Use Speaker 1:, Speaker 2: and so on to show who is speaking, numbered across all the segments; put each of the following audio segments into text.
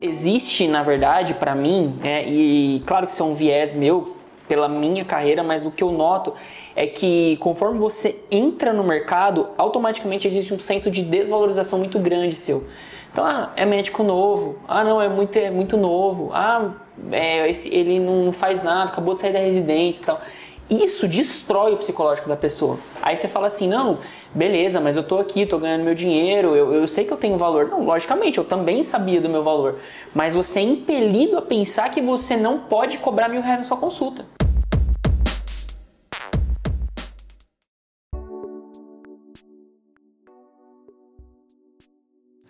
Speaker 1: Existe, na verdade, para mim, né, e claro que isso é um viés meu pela minha carreira, mas o que eu noto é que conforme você entra no mercado, automaticamente existe um senso de desvalorização muito grande seu. Então, ah, é médico novo, ah, não, é muito, é muito novo, ah, é, esse, ele não faz nada, acabou de sair da residência e tal. Isso destrói o psicológico da pessoa. Aí você fala assim, não, beleza, mas eu tô aqui, tô ganhando meu dinheiro, eu, eu sei que eu tenho valor. Não, logicamente, eu também sabia do meu valor. Mas você é impelido a pensar que você não pode cobrar mil reais na sua consulta.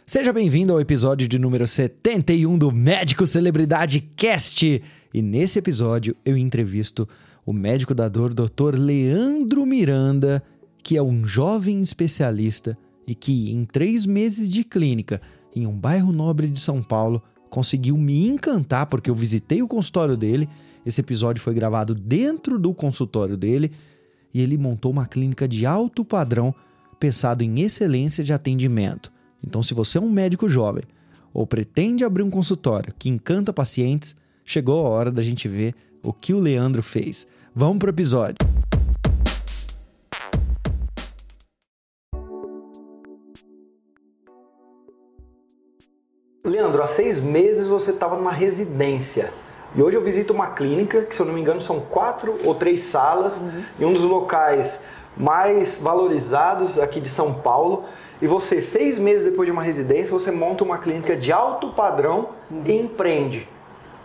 Speaker 2: Seja bem-vindo ao episódio de número 71 do Médico Celebridade Cast. E nesse episódio eu entrevisto o médico da dor, Dr. Leandro Miranda, que é um jovem especialista e que, em três meses de clínica em um bairro nobre de São Paulo, conseguiu me encantar porque eu visitei o consultório dele. Esse episódio foi gravado dentro do consultório dele e ele montou uma clínica de alto padrão pensado em excelência de atendimento. Então, se você é um médico jovem ou pretende abrir um consultório que encanta pacientes, chegou a hora da gente ver o que o Leandro fez. Vamos pro episódio.
Speaker 3: Leandro, há seis meses você estava numa residência. E hoje eu visito uma clínica, que se eu não me engano são quatro ou três salas, uhum. em um dos locais mais valorizados aqui de São Paulo. E você, seis meses depois de uma residência, você monta uma clínica de alto padrão uhum. e empreende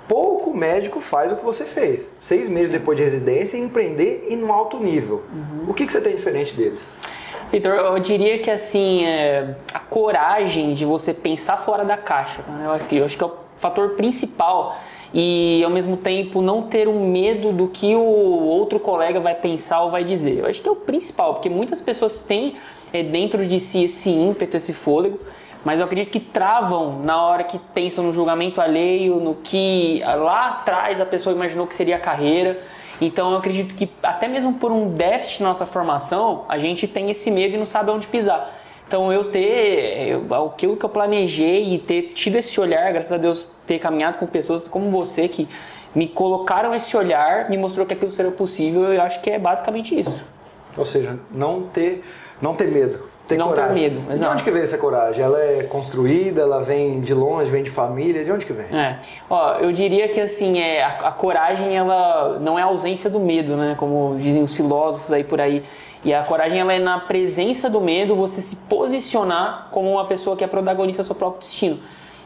Speaker 3: pouco médico faz o que você fez. Seis meses depois de residência, empreender e no alto nível. Uhum. O que, que você tem diferente deles?
Speaker 1: Vitor, eu diria que assim, é, a coragem de você pensar fora da caixa, né? eu, acho, eu acho que é o fator principal e ao mesmo tempo não ter um medo do que o outro colega vai pensar ou vai dizer. Eu acho que é o principal, porque muitas pessoas têm é, dentro de si esse ímpeto, esse fôlego, mas eu acredito que travam na hora que pensam no julgamento alheio, no que lá atrás a pessoa imaginou que seria a carreira. Então eu acredito que até mesmo por um déficit na nossa formação, a gente tem esse medo e não sabe onde pisar. Então eu ter eu, aquilo que eu planejei e ter tido esse olhar, graças a Deus ter caminhado com pessoas como você que me colocaram esse olhar, me mostrou que aquilo seria possível, eu acho que é basicamente isso.
Speaker 3: Ou seja, não ter, não ter medo ter
Speaker 1: não
Speaker 3: coragem.
Speaker 1: ter medo. Exato.
Speaker 3: De onde que vem essa coragem? Ela é construída, ela vem de longe, vem de família? De onde que vem?
Speaker 1: É. Ó, eu diria que assim, é, a, a, coragem ela não é a ausência do medo, né? Como dizem os filósofos aí por aí. E a coragem ela é na presença do medo, você se posicionar como uma pessoa que é protagonista do seu próprio destino.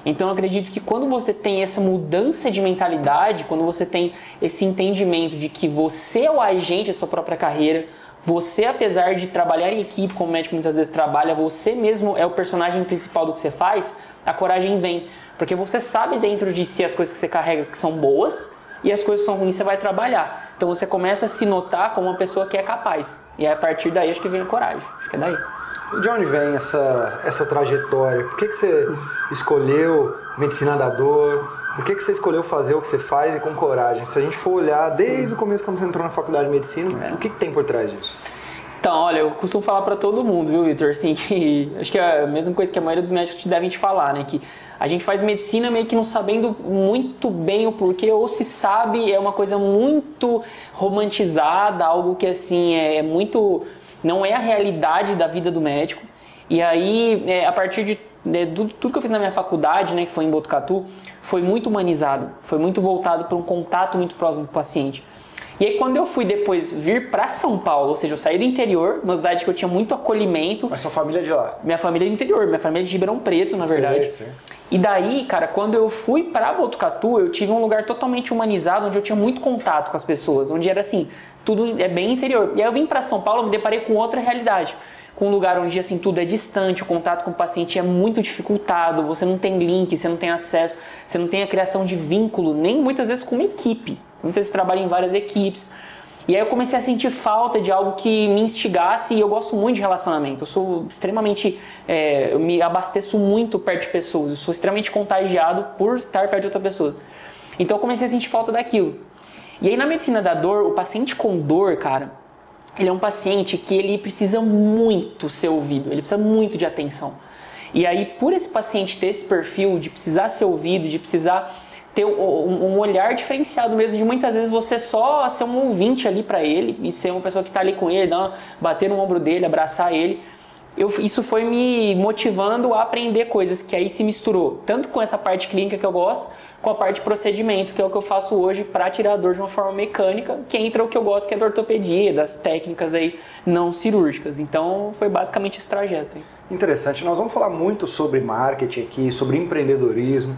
Speaker 1: Então eu acredito que quando você tem essa mudança de mentalidade, quando você tem esse entendimento de que você é o agente da sua própria carreira, você, apesar de trabalhar em equipe, como o médico muitas vezes trabalha, você mesmo é o personagem principal do que você faz, a coragem vem. Porque você sabe dentro de si as coisas que você carrega que são boas e as coisas que são ruins você vai trabalhar. Então você começa a se notar como uma pessoa que é capaz. E a partir daí acho que vem a coragem. Acho que é daí.
Speaker 3: De onde vem essa, essa trajetória? Por que, que você escolheu medicina da dor? Por que, que você escolheu fazer o que você faz e com coragem? Se a gente for olhar desde o começo, quando você entrou na faculdade de medicina, é. o que, que tem por trás disso?
Speaker 1: Então, olha, eu costumo falar para todo mundo, viu, Vitor? Assim, que acho que é a mesma coisa que a maioria dos médicos te devem te falar, né? Que a gente faz medicina meio que não sabendo muito bem o porquê, ou se sabe, é uma coisa muito romantizada, algo que assim é muito. não é a realidade da vida do médico. E aí, é, a partir de, de, de tudo que eu fiz na minha faculdade, né, que foi em Botucatu, foi muito humanizado, foi muito voltado para um contato muito próximo do paciente. E aí quando eu fui depois vir para São Paulo, ou seja, eu saí do interior, uma cidade que eu tinha muito acolhimento.
Speaker 3: Mas sua família é de lá?
Speaker 1: Minha família é do interior, minha família é de Ribeirão Preto, na verdade. Sim, sim. E daí, cara, quando eu fui para Botucatu, eu tive um lugar totalmente humanizado, onde eu tinha muito contato com as pessoas, onde era assim, tudo é bem interior. E aí eu vim para São Paulo, me deparei com outra realidade com um lugar onde assim tudo é distante, o contato com o paciente é muito dificultado, você não tem link, você não tem acesso, você não tem a criação de vínculo, nem muitas vezes com uma equipe. Muitas vezes trabalha em várias equipes. E aí eu comecei a sentir falta de algo que me instigasse e eu gosto muito de relacionamento. Eu sou extremamente, é, eu me abasteço muito perto de pessoas. Eu sou extremamente contagiado por estar perto de outra pessoa. Então eu comecei a sentir falta daquilo. E aí na medicina da dor, o paciente com dor, cara, ele é um paciente que ele precisa muito ser ouvido, ele precisa muito de atenção. E aí, por esse paciente ter esse perfil de precisar ser ouvido, de precisar ter um, olhar diferenciado mesmo, de muitas vezes você só ser um ouvinte ali para ele e ser uma pessoa que está ali com ele, uma, bater no ombro dele, abraçar ele. Eu, isso foi me motivando a aprender coisas que aí se misturou, tanto com essa parte clínica que eu gosto, com a parte de procedimento, que é o que eu faço hoje para tirar a dor de uma forma mecânica, que entra o que eu gosto, que é da ortopedia, das técnicas aí não cirúrgicas. Então foi basicamente esse trajeto. Aí.
Speaker 3: Interessante. Nós vamos falar muito sobre marketing aqui, sobre empreendedorismo,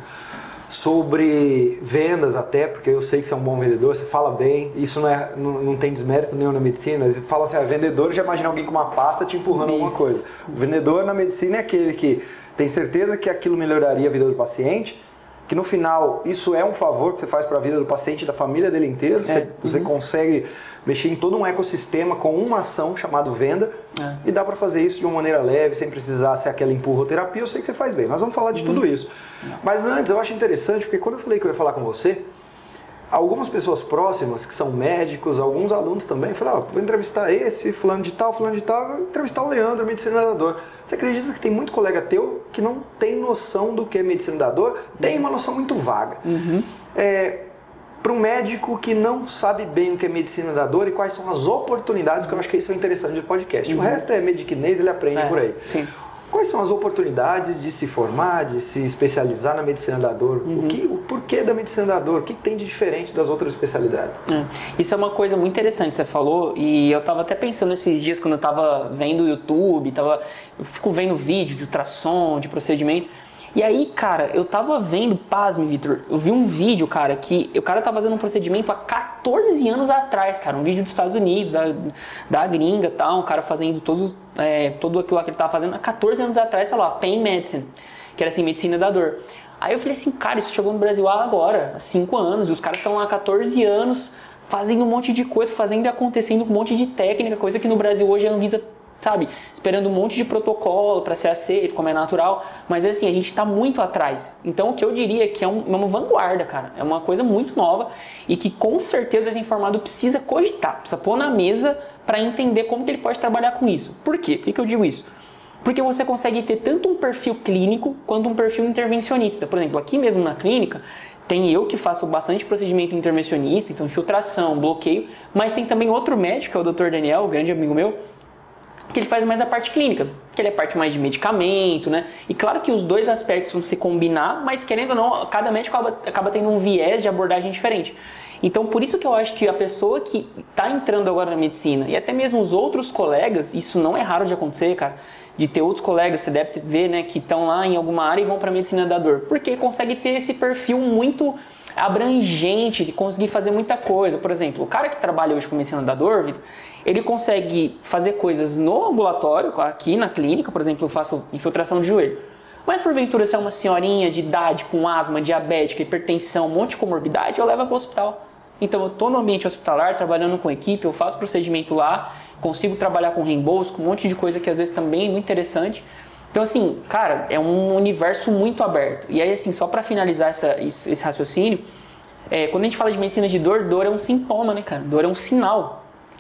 Speaker 3: sobre vendas até, porque eu sei que você é um bom vendedor, você fala bem, isso não, é, não, não tem desmérito nenhum na medicina. Você fala assim, ah, vendedor, já imagina alguém com uma pasta te empurrando isso. alguma coisa. O vendedor na medicina é aquele que tem certeza que aquilo melhoraria a vida do paciente, que no final isso é um favor que você faz para a vida do paciente e da família dele inteiro. É. Você, você uhum. consegue mexer em todo um ecossistema com uma ação chamada venda é. e dá para fazer isso de uma maneira leve, sem precisar ser aquela empurroterapia. Eu sei que você faz bem. Nós vamos falar de uhum. tudo isso. Mas antes, eu acho interessante, porque quando eu falei que eu ia falar com você, algumas pessoas próximas, que são médicos, alguns alunos também, falaram, ah, vou entrevistar esse, fulano de tal, fulano de tal, vou entrevistar o Leandro, medicina da dor. Você acredita que tem muito colega teu que não tem noção do que é medicina da dor? Tem uma noção muito vaga. Uhum. É, para um médico que não sabe bem o que é medicina da dor e quais são as oportunidades, que eu acho que isso é interessante do podcast. Uhum. O resto é mediquinês, ele aprende é, por aí.
Speaker 1: Sim.
Speaker 3: Quais são as oportunidades de se formar, de se especializar na medicina da dor? Uhum. O, que, o porquê da medicina da dor? O que tem de diferente das outras especialidades?
Speaker 1: É. Isso é uma coisa muito interessante, você falou, e eu estava até pensando esses dias quando eu estava vendo o YouTube, tava, eu fico vendo vídeo de ultrassom, de procedimento. E aí, cara, eu tava vendo, pasme, Vitor, eu vi um vídeo, cara, que o cara tava fazendo um procedimento há 14 anos atrás, cara, um vídeo dos Estados Unidos, da, da gringa tal, um cara fazendo todos, é, tudo aquilo que ele tava fazendo há 14 anos atrás, tá lá, Pain Medicine, que era assim, medicina da dor. Aí eu falei assim, cara, isso chegou no Brasil agora, há 5 anos, e os caras estão lá há 14 anos fazendo um monte de coisa, fazendo e acontecendo um monte de técnica, coisa que no Brasil hoje a Anvisa sabe, esperando um monte de protocolo para ser aceito, como é natural, mas assim, a gente está muito atrás. Então, o que eu diria é que é, um, é, uma vanguarda, cara, é uma coisa muito nova e que com certeza esse informado precisa cogitar, precisa pôr na mesa para entender como que ele pode trabalhar com isso. Por quê? Por que eu digo isso? Porque você consegue ter tanto um perfil clínico quanto um perfil intervencionista. Por exemplo, aqui mesmo na clínica, tem eu que faço bastante procedimento intervencionista, então infiltração, bloqueio, mas tem também outro médico, que é o Dr. Daniel, grande amigo meu, que ele faz mais a parte clínica, que ele é parte mais de medicamento, né? E claro que os dois aspectos vão se combinar, mas querendo ou não, cada médico acaba, acaba tendo um viés de abordagem diferente. Então, por isso que eu acho que a pessoa que está entrando agora na medicina, e até mesmo os outros colegas, isso não é raro de acontecer, cara, de ter outros colegas, você deve ver, né, que estão lá em alguma área e vão para medicina da dor, porque consegue ter esse perfil muito abrangente, de conseguir fazer muita coisa. Por exemplo, o cara que trabalha hoje com medicina da dor, Victor, ele consegue fazer coisas no ambulatório, aqui na clínica, por exemplo, eu faço infiltração de joelho. Mas porventura, se é uma senhorinha de idade com asma, diabética, hipertensão, um monte de comorbidade, eu levo para o hospital. Então eu estou no ambiente hospitalar, trabalhando com equipe, eu faço procedimento lá, consigo trabalhar com reembolso, com um monte de coisa que às vezes também é muito interessante. Então, assim, cara, é um universo muito aberto. E aí, assim, só para finalizar essa, esse raciocínio, é, quando a gente fala de medicina de dor, dor é um sintoma, né, cara? Dor é um sinal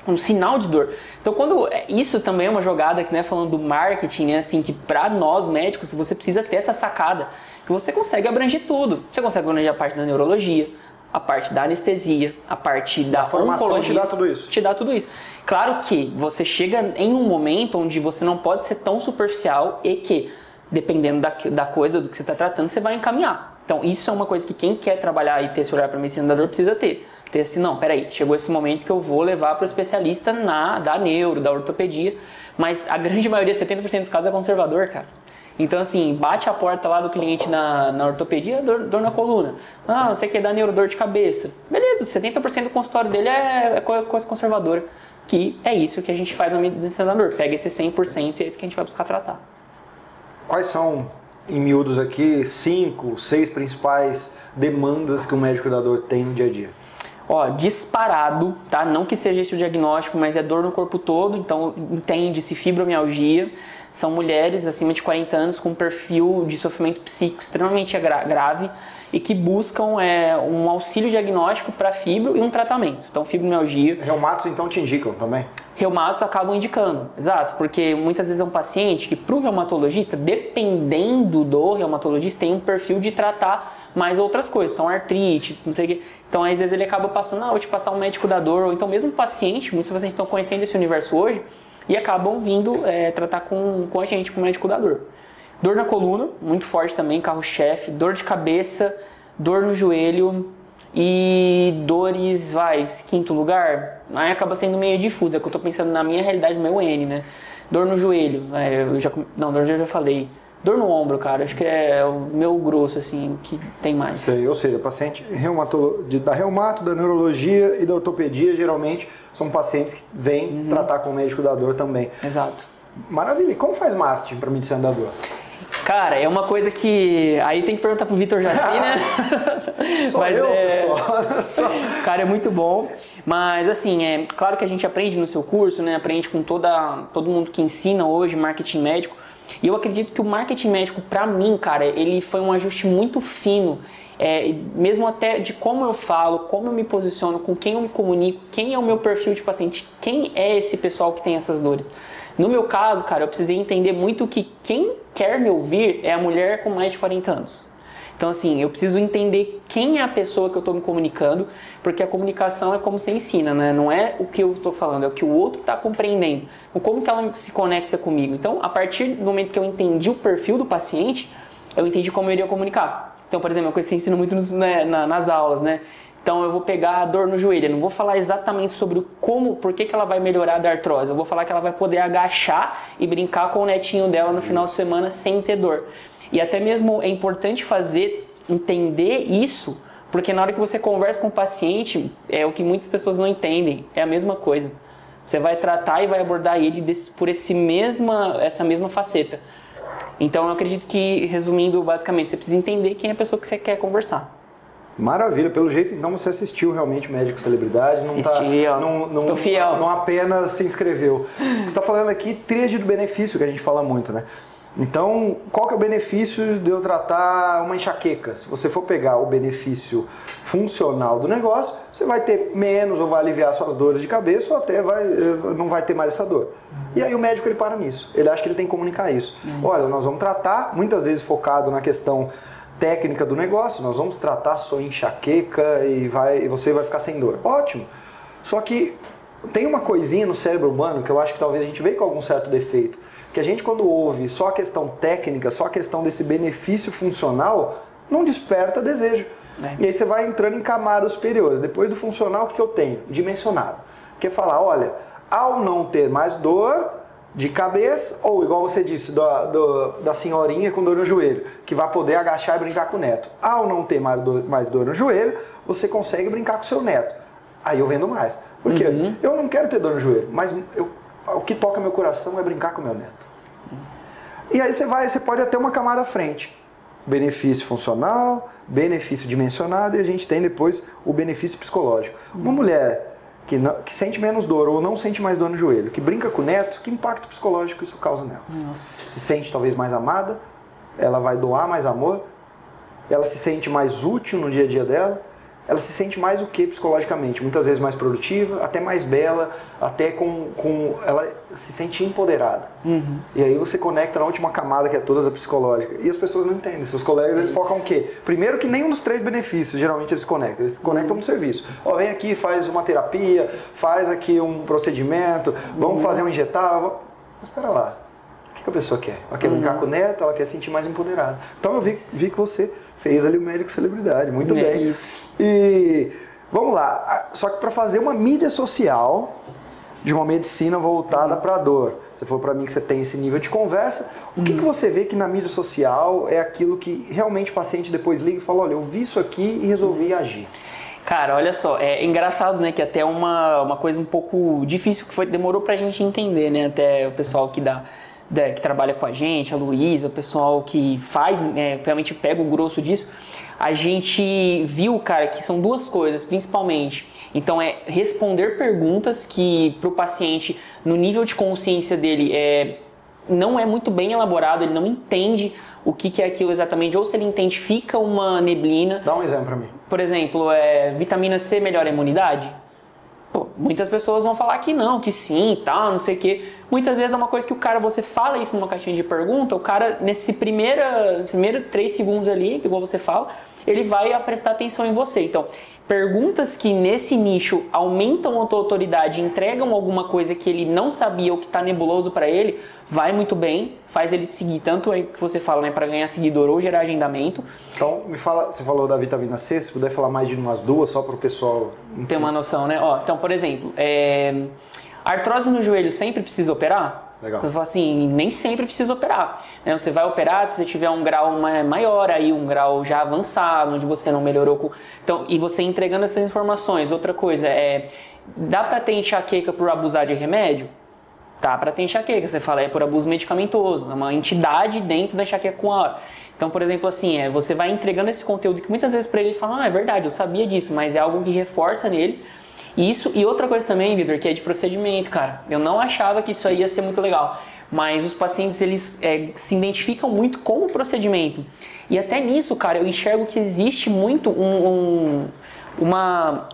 Speaker 1: um sinal de dor. Então, quando é, isso também é uma jogada que, né, falando do marketing, né, assim, que para nós médicos você precisa ter essa sacada, que você consegue abranger tudo. Você consegue abranger a parte da neurologia, a parte da anestesia, a parte da a formação
Speaker 3: te dá tudo isso.
Speaker 1: Te dá tudo isso. Claro que você chega em um momento onde você não pode ser tão superficial e que, dependendo da, da coisa do que você está tratando, você vai encaminhar. Então, isso é uma coisa que quem quer trabalhar e ter esse olhar para medicina da dor precisa ter ter assim, não, peraí, chegou esse momento que eu vou levar para o especialista na, da neuro, da ortopedia, mas a grande maioria, 70% dos casos é conservador, cara. Então, assim, bate a porta lá do cliente na, na ortopedia, dor, dor na coluna. Ah, você quer dar neuro, dor de cabeça. Beleza, 70% do consultório dele é, é coisa conservadora. Que é isso que a gente faz na medicina dor. Pega esse 100% e é isso que a gente vai buscar tratar.
Speaker 3: Quais são, em miúdos aqui, cinco, seis principais demandas que o médico da dor tem no dia a dia?
Speaker 1: Ó, disparado, tá? Não que seja esse o diagnóstico, mas é dor no corpo todo, então entende-se fibromialgia. São mulheres acima de 40 anos com perfil de sofrimento psíquico extremamente gra grave e que buscam é, um auxílio diagnóstico para fibro e um tratamento. Então, fibromialgia.
Speaker 3: Reumatos então te indicam também?
Speaker 1: Reumatos acabam indicando, exato, porque muitas vezes é um paciente que para o reumatologista, dependendo do reumatologista, tem um perfil de tratar mais outras coisas, então artrite, não sei o que. Então, às vezes ele acaba passando, ah, vou te passar um médico da dor, ou então mesmo paciente, muitos pacientes estão conhecendo esse universo hoje e acabam vindo é, tratar com, com a gente, com o médico da dor. Dor na coluna, muito forte também, carro-chefe, dor de cabeça, dor no joelho e dores, vai, quinto lugar, aí acaba sendo meio difusa, que eu tô pensando na minha realidade, no meu N, né? Dor no joelho, é, eu já, não, dor no joelho eu já falei. Dor no ombro, cara, acho que é o meu grosso, assim, que tem mais.
Speaker 3: Sei, ou seja, paciente reumato, da reumato, da neurologia e da ortopedia, geralmente são pacientes que vêm uhum. tratar com o médico da dor também.
Speaker 1: Exato.
Speaker 3: Maravilha. E como faz marketing para medicina da dor?
Speaker 1: Cara, é uma coisa que. Aí tem que perguntar pro Vitor Jaci, né?
Speaker 3: Só Mas eu, é...
Speaker 1: Só. Cara, é muito bom. Mas assim, é claro que a gente aprende no seu curso, né? Aprende com toda, todo mundo que ensina hoje marketing médico. E eu acredito que o marketing médico, para mim, cara, ele foi um ajuste muito fino. É, mesmo até de como eu falo, como eu me posiciono, com quem eu me comunico, quem é o meu perfil de paciente, quem é esse pessoal que tem essas dores. No meu caso, cara, eu precisei entender muito que quem quer me ouvir é a mulher com mais de 40 anos. Então, assim, eu preciso entender quem é a pessoa que eu estou me comunicando, porque a comunicação é como você ensina, né? Não é o que eu estou falando, é o que o outro está compreendendo. Como que ela se conecta comigo. Então, a partir do momento que eu entendi o perfil do paciente, eu entendi como eu iria comunicar. Então, por exemplo, é uma que você ensina muito nos, né, nas aulas, né? Então eu vou pegar a dor no joelho, eu não vou falar exatamente sobre como, por que, que ela vai melhorar da artrose. Eu vou falar que ela vai poder agachar e brincar com o netinho dela no final de semana sem ter dor. E até mesmo é importante fazer entender isso, porque na hora que você conversa com o paciente, é o que muitas pessoas não entendem, é a mesma coisa. Você vai tratar e vai abordar ele desse, por esse mesma, essa mesma faceta. Então eu acredito que, resumindo basicamente, você precisa entender quem é a pessoa que você quer conversar.
Speaker 3: Maravilha, pelo jeito então você assistiu realmente Médico Celebridade, não tá,
Speaker 1: Assisti,
Speaker 3: tá, não, não, não apenas se inscreveu. Você está falando aqui tríade do benefício, que a gente fala muito, né? Então, qual que é o benefício de eu tratar uma enxaqueca? Se você for pegar o benefício funcional do negócio, você vai ter menos ou vai aliviar suas dores de cabeça ou até vai, eh, não vai ter mais essa dor. E aí o médico ele para nisso. Ele acha que ele tem que comunicar isso. Uhum. Olha, nós vamos tratar, muitas vezes focado na questão técnica do negócio, nós vamos tratar sua enxaqueca e, vai, e você vai ficar sem dor. Ótimo. Só que tem uma coisinha no cérebro humano que eu acho que talvez a gente veja com algum certo defeito. Que a gente, quando ouve só a questão técnica, só a questão desse benefício funcional, não desperta desejo. É. E aí você vai entrando em camadas superiores. Depois do funcional, o que eu tenho? Dimensionado. Que é falar, olha, ao não ter mais dor, de cabeça, ou igual você disse, do, do, da senhorinha com dor no joelho, que vai poder agachar e brincar com o neto. Ao não ter mais dor, mais dor no joelho, você consegue brincar com o seu neto. Aí eu vendo mais. Por quê? Uhum. Eu não quero ter dor no joelho, mas eu, o que toca meu coração é brincar com meu neto. E aí você vai, você pode até uma camada à frente. Benefício funcional, benefício dimensionado e a gente tem depois o benefício psicológico. Uma mulher que, não, que, sente menos dor ou não sente mais dor no joelho, que brinca com o neto, que impacto psicológico isso causa nela? Nossa. Se sente talvez mais amada, ela vai doar mais amor, ela se sente mais útil no dia a dia dela, ela se sente mais o que psicologicamente? Muitas vezes mais produtiva, até mais bela, até com. com ela se sente empoderada. Uhum. E aí você conecta na última camada que é toda a psicológica. E as pessoas não entendem. Seus colegas eles focam o quê? Primeiro que nenhum dos três benefícios geralmente eles conectam. Eles conectam uhum. no serviço. Ó, vem aqui, faz uma terapia, faz aqui um procedimento, vamos uhum. fazer um injetável. Mas espera lá. O que a pessoa quer? Ela quer brincar uhum. com o neto, ela quer se sentir mais empoderada. Então eu vi, vi que você fez ali o médico celebridade, muito é bem. Isso. E vamos lá, só que para fazer uma mídia social de uma medicina voltada para a dor, se for para mim que você tem esse nível de conversa, o que, que você vê que na mídia social é aquilo que realmente o paciente depois liga e fala, olha, eu vi isso aqui e resolvi agir?
Speaker 1: Cara, olha só, é engraçado, né, que até uma, uma coisa um pouco difícil que foi, demorou pra gente entender, né, até o pessoal que dá que trabalha com a gente, a Luísa, o pessoal que faz, né, realmente pega o grosso disso. a gente viu, cara, que são duas coisas, principalmente. Então, é responder perguntas que para o paciente, no nível de consciência dele, é, não é muito bem elaborado, ele não entende o que, que é aquilo exatamente, ou se ele identifica uma neblina.
Speaker 3: Dá um exemplo para mim.
Speaker 1: Por exemplo, é, vitamina C melhora a imunidade? Pô, muitas pessoas vão falar que não, que sim, tal, não sei o quê. Muitas vezes é uma coisa que o cara, você fala isso numa caixinha de pergunta, o cara, nesse primeira, primeiro três segundos ali, igual você fala, ele vai prestar atenção em você. Então, perguntas que nesse nicho aumentam a tua autoridade, entregam alguma coisa que ele não sabia ou que está nebuloso para ele, vai muito bem, faz ele te seguir tanto aí que você fala, né, para ganhar seguidor ou gerar agendamento.
Speaker 3: Então, me fala, você falou da vitamina C, se puder falar mais de umas duas só para o pessoal
Speaker 1: ter uma noção, né? Ó, então, por exemplo, é... artrose no joelho sempre precisa operar?
Speaker 3: Legal.
Speaker 1: Eu falo assim, nem sempre precisa operar. Né? Você vai operar se você tiver um grau maior aí, um grau já avançado, onde você não melhorou com. Então, e você entregando essas informações. Outra coisa é. Dá para ter enxaqueca por abusar de remédio? Tá para ter enxaqueca. Você fala, é por abuso medicamentoso. É uma entidade dentro da enxaqueca com a hora. Então, por exemplo, assim, é, você vai entregando esse conteúdo que muitas vezes para ele fala, ah, é verdade, eu sabia disso, mas é algo que reforça nele isso e outra coisa também, Vitor, que é de procedimento, cara. Eu não achava que isso aí ia ser muito legal, mas os pacientes eles é, se identificam muito com o procedimento. E até nisso, cara, eu enxergo que existe muito um, um, uma,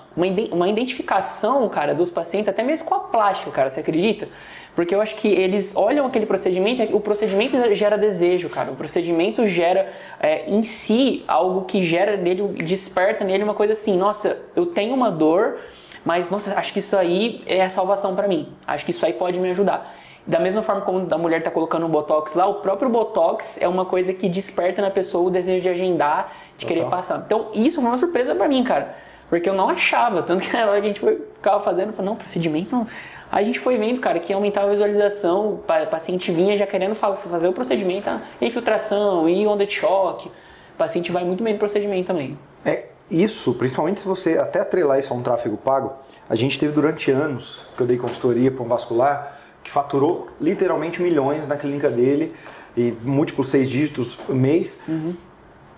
Speaker 1: uma identificação, cara, dos pacientes, até mesmo com a plástica, cara, você acredita? Porque eu acho que eles olham aquele procedimento, o procedimento gera desejo, cara. O procedimento gera é, em si algo que gera nele, desperta nele uma coisa assim, nossa, eu tenho uma dor, mas, nossa, acho que isso aí é a salvação para mim. Acho que isso aí pode me ajudar. Da mesma forma como a mulher está colocando o Botox lá, o próprio Botox é uma coisa que desperta na pessoa o desejo de agendar, de querer passar. Então, isso foi uma surpresa para mim, cara. Porque eu não achava. Tanto que na hora que a gente foi, ficava fazendo, falei, não, procedimento não. A gente foi vendo, cara, que aumentava a visualização, o paciente vinha já querendo fazer o procedimento, a infiltração e onda de choque. O paciente vai muito bem no procedimento também.
Speaker 3: É, isso, principalmente se você até atrelar isso a um tráfego pago, a gente teve durante anos que eu dei consultoria para um vascular que faturou literalmente milhões na clínica dele e múltiplos seis dígitos mês uhum.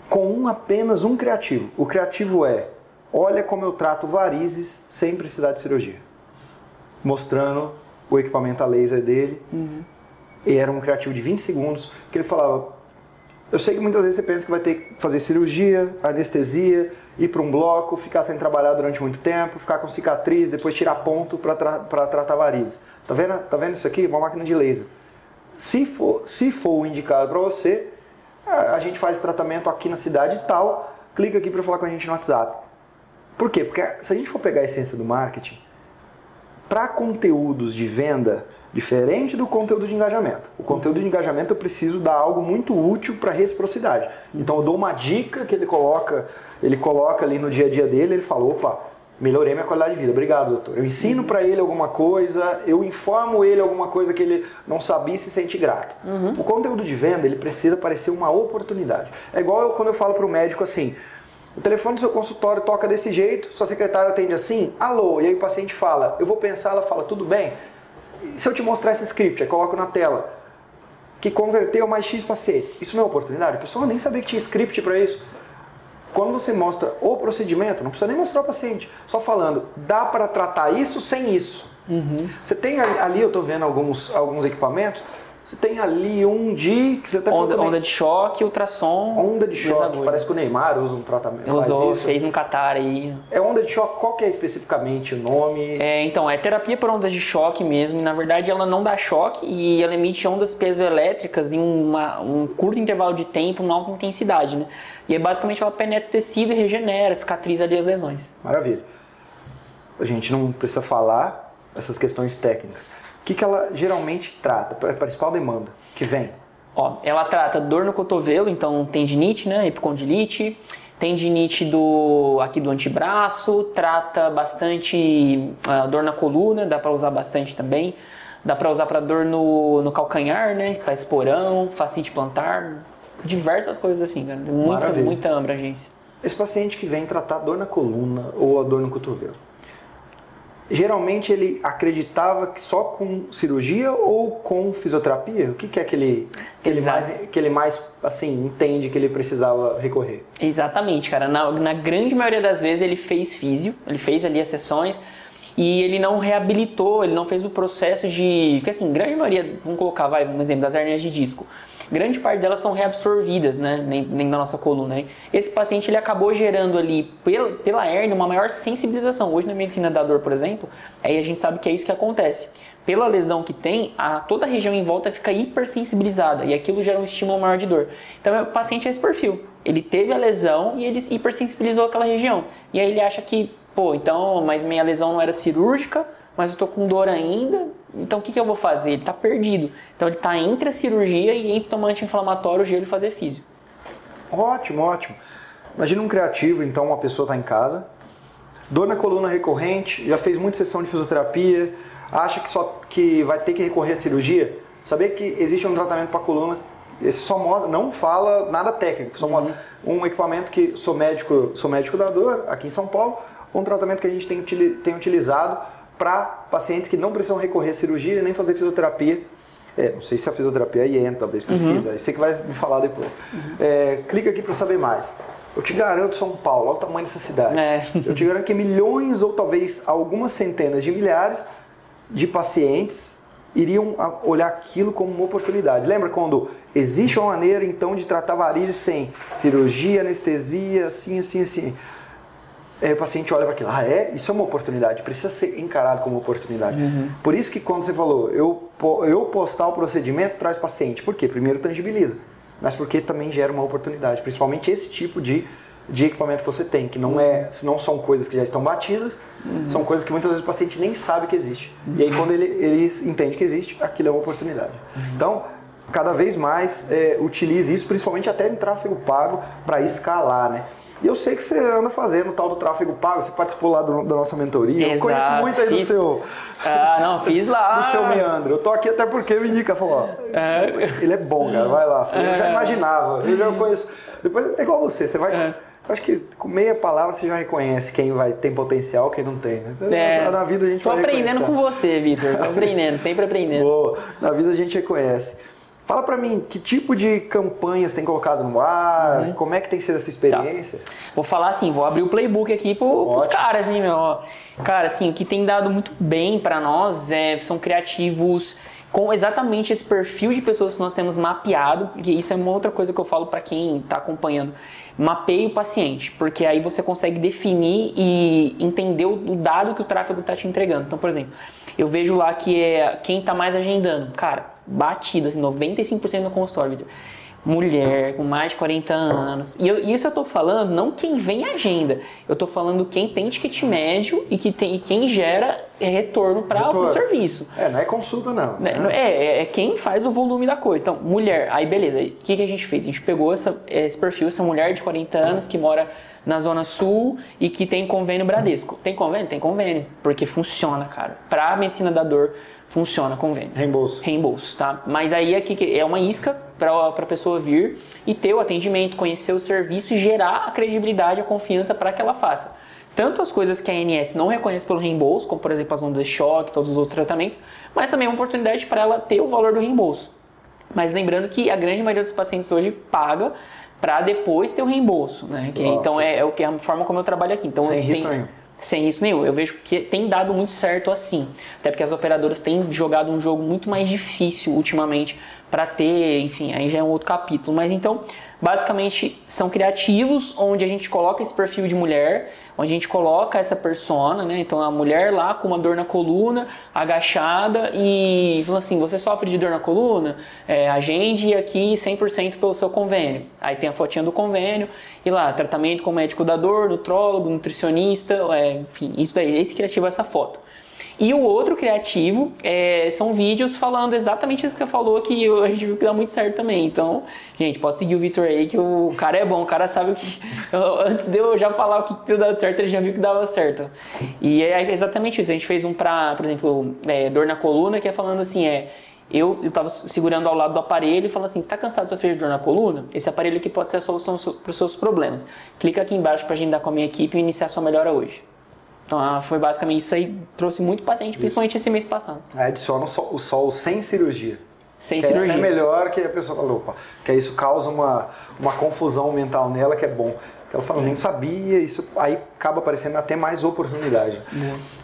Speaker 3: com um, apenas um criativo. O criativo é: olha como eu trato varizes sem precisar de cirurgia, mostrando o equipamento a laser dele. Uhum. E era um criativo de 20 segundos que ele falava: eu sei que muitas vezes você pensa que vai ter que fazer cirurgia, anestesia, ir para um bloco, ficar sem trabalhar durante muito tempo, ficar com cicatriz, depois tirar ponto para tra tratar varizes. Tá vendo? Tá vendo isso aqui? Uma máquina de laser. Se for, se for indicado para você, a gente faz tratamento aqui na cidade tal, clica aqui para falar com a gente no WhatsApp. Por quê? Porque se a gente for pegar a essência do marketing, para conteúdos de venda, Diferente do conteúdo de engajamento. O conteúdo de engajamento eu preciso dar algo muito útil para reciprocidade. Então eu dou uma dica que ele coloca, ele coloca ali no dia a dia dele, ele fala, opa, melhorei minha qualidade de vida. Obrigado, doutor. Eu ensino para ele alguma coisa, eu informo ele alguma coisa que ele não sabia e se sente grato. Uhum. O conteúdo de venda, ele precisa parecer uma oportunidade. É igual eu, quando eu falo para o médico assim, o telefone do seu consultório toca desse jeito, sua secretária atende assim, alô, e aí o paciente fala, eu vou pensar, ela fala, tudo bem? se eu te mostrar esse script, eu coloco na tela, que converteu mais X pacientes, isso não é oportunidade? A pessoa nem sabia que tinha script para isso. Quando você mostra o procedimento, não precisa nem mostrar o paciente, só falando, dá para tratar isso sem isso. Uhum. Você tem ali, eu estou vendo alguns, alguns equipamentos, você tem ali um de. Que você
Speaker 1: até onda, onda de choque, ultrassom.
Speaker 3: Onda de choque. Parece que o Neymar usa um tratamento.
Speaker 1: Usou, fez um catar aí.
Speaker 3: É onda de choque, qual que é especificamente o nome?
Speaker 1: É, então, é terapia por ondas de choque mesmo. E, na verdade, ela não dá choque e ela emite ondas piezoelétricas em uma, um curto intervalo de tempo, uma alta intensidade, né? E é basicamente ela penetra o tecido e regenera, cicatriza ali as lesões.
Speaker 3: Maravilha. A gente não precisa falar essas questões técnicas que, que ela geralmente trata? A principal demanda que vem?
Speaker 1: Ó, ela trata dor no cotovelo, então tendinite, né, epicondilite, tendinite do aqui do antebraço, trata bastante uh, dor na coluna, dá para usar bastante também. Dá para usar para dor no, no calcanhar, né, para esporão, facite plantar, diversas coisas assim, cara. Muita, muita abrangência.
Speaker 3: Esse paciente que vem tratar dor na coluna ou a dor no cotovelo, geralmente ele acreditava que só com cirurgia ou com fisioterapia? O que, que é que ele, que ele, mais, que ele mais assim, entende que ele precisava recorrer?
Speaker 1: Exatamente, cara. Na, na grande maioria das vezes ele fez físio, ele fez ali as sessões e ele não reabilitou, ele não fez o processo de. Porque assim, grande maioria, vamos colocar, vai, um exemplo das hernias de disco grande parte delas são reabsorvidas, né, nem na nossa coluna. Esse paciente ele acabou gerando ali pela, pela hernia uma maior sensibilização. Hoje na medicina da dor, por exemplo, aí a gente sabe que é isso que acontece. Pela lesão que tem, a, toda a região em volta fica hipersensibilizada e aquilo gera um estímulo maior de dor. Então o paciente é esse perfil. Ele teve a lesão e ele hipersensibilizou aquela região. E aí ele acha que, pô, então, mas minha lesão não era cirúrgica, mas eu tô com dor ainda, então o que, que eu vou fazer? Ele está perdido. Então ele está entre a cirurgia e entre tomar anti-inflamatório, gelo e fazer físio.
Speaker 3: Ótimo, ótimo. Imagina um criativo, então uma pessoa está em casa, dor na coluna recorrente, já fez muita sessão de fisioterapia, acha que só que vai ter que recorrer à cirurgia. Saber que existe um tratamento para a coluna, esse só mostra, não fala nada técnico, só uhum. mostra um equipamento que sou médico, sou médico da dor aqui em São Paulo, um tratamento que a gente tem, tem utilizado para pacientes que não precisam recorrer à cirurgia nem fazer fisioterapia. É, não sei se a fisioterapia aí entra, talvez precisa, uhum. você que vai me falar depois. Uhum. É, clica aqui para saber mais. Eu te garanto, São Paulo, olha o tamanho dessa cidade. É. Eu te garanto que milhões ou talvez algumas centenas de milhares de pacientes iriam olhar aquilo como uma oportunidade. Lembra quando existe uma maneira então de tratar varizes sem cirurgia, anestesia, assim, assim, assim é, o paciente olha para aquilo, ah, é? Isso é uma oportunidade, precisa ser encarado como oportunidade. Uhum. Por isso que quando você falou, eu, eu postar o procedimento traz paciente. Por quê? Primeiro tangibiliza, mas porque também gera uma oportunidade, principalmente esse tipo de, de equipamento que você tem, que não, é, não são coisas que já estão batidas, uhum. são coisas que muitas vezes o paciente nem sabe que existe. Uhum. E aí quando ele, ele entende que existe, aquilo é uma oportunidade. Uhum. Então, cada vez mais é, utilize isso, principalmente até em tráfego pago, para escalar, né? E eu sei que você anda fazendo o tal do tráfego pago, você participou lá do, da nossa mentoria. Exato, eu conheço muito aí fiz... do seu.
Speaker 1: Ah, não, fiz lá.
Speaker 3: do seu meandro. Eu tô aqui até porque o Indica falou: ó, é... ele é bom, cara, vai lá. Eu já é. imaginava, eu já conheço. Depois é igual você, você vai. É. Acho que com meia palavra você já reconhece quem vai tem potencial, quem não tem. Né? É, na vida a gente
Speaker 1: Tô
Speaker 3: vai
Speaker 1: aprendendo com você, Vitor. Tô aprendendo, sempre aprendendo.
Speaker 3: Boa. Na vida a gente reconhece. Fala para mim, que tipo de campanhas tem colocado no ar? Uhum. Como é que tem sido essa experiência? Tá.
Speaker 1: Vou falar assim, vou abrir o playbook aqui pro, pros caras, hein, meu. Cara, assim, o que tem dado muito bem para nós é, são criativos com exatamente esse perfil de pessoas que nós temos mapeado, e isso é uma outra coisa que eu falo para quem está acompanhando. Mapeie o paciente, porque aí você consegue definir e entender o dado que o tráfego está te entregando. Então, por exemplo, eu vejo lá que é quem está mais agendando. Cara, batido, assim, 95% no consultório. Mulher com mais de 40 anos. E eu, isso eu tô falando não quem vem agenda. Eu tô falando quem tem ticket médio e, que tem, e quem gera retorno para o serviço.
Speaker 3: É, não é consulta, não.
Speaker 1: Né? É, é, é, quem faz o volume da coisa. Então, mulher, aí beleza. O que, que a gente fez? A gente pegou essa, esse perfil, essa mulher de 40 anos que mora na Zona Sul e que tem convênio Bradesco. Tem convênio? Tem convênio. Porque funciona, cara. Pra medicina da dor funciona convênio.
Speaker 3: Reembolso.
Speaker 1: Reembolso, tá? Mas aí aqui é uma isca para a pessoa vir e ter o atendimento, conhecer o serviço e gerar a credibilidade, a confiança para que ela faça. Tanto as coisas que a ANS não reconhece pelo reembolso, como por exemplo as ondas de choque, todos os outros tratamentos, mas também é uma oportunidade para ela ter o valor do reembolso. Mas lembrando que a grande maioria dos pacientes hoje paga para depois ter o reembolso, né? Que, então é, é, o que é a forma como eu trabalho aqui. Então
Speaker 3: Sem risco nenhum
Speaker 1: sem risco nenhum. Eu vejo que tem dado muito certo assim. Até porque as operadoras têm jogado um jogo muito mais difícil ultimamente para ter, enfim, aí já é um outro capítulo. Mas então, basicamente são criativos onde a gente coloca esse perfil de mulher, onde a gente coloca essa persona, né? Então a mulher lá com uma dor na coluna, agachada e fala assim: você sofre de dor na coluna? É, agende aqui 100% pelo seu convênio. Aí tem a fotinha do convênio e lá, tratamento com médico da dor, nutrólogo, nutricionista, é, enfim, isso daí, esse criativo é essa foto. E o outro criativo é, são vídeos falando exatamente isso que você falou, que a gente viu que dá muito certo também. Então, gente, pode seguir o Victor aí, que o cara é bom, o cara sabe o que. Antes de eu já falar o que deu dado certo, ele já viu que dava certo. E é exatamente isso. A gente fez um pra, por exemplo, é, dor na coluna, que é falando assim: é. Eu estava segurando ao lado do aparelho e falando assim: está cansado de sofrer de dor na coluna? Esse aparelho aqui pode ser a solução para os seus problemas. Clica aqui embaixo para agendar com a minha equipe e iniciar sua melhora hoje. Então ah, foi basicamente isso aí, trouxe muito paciente, principalmente esse mês passado.
Speaker 3: Aí adiciona o sol, o sol sem cirurgia.
Speaker 1: Sem
Speaker 3: Que é-
Speaker 1: cirurgia.
Speaker 3: É melhor que a pessoa fala, opa, que isso causa uma, uma confusão mental nela que é bom. Que ela fala, nem sabia, isso aí acaba aparecendo até mais oportunidade.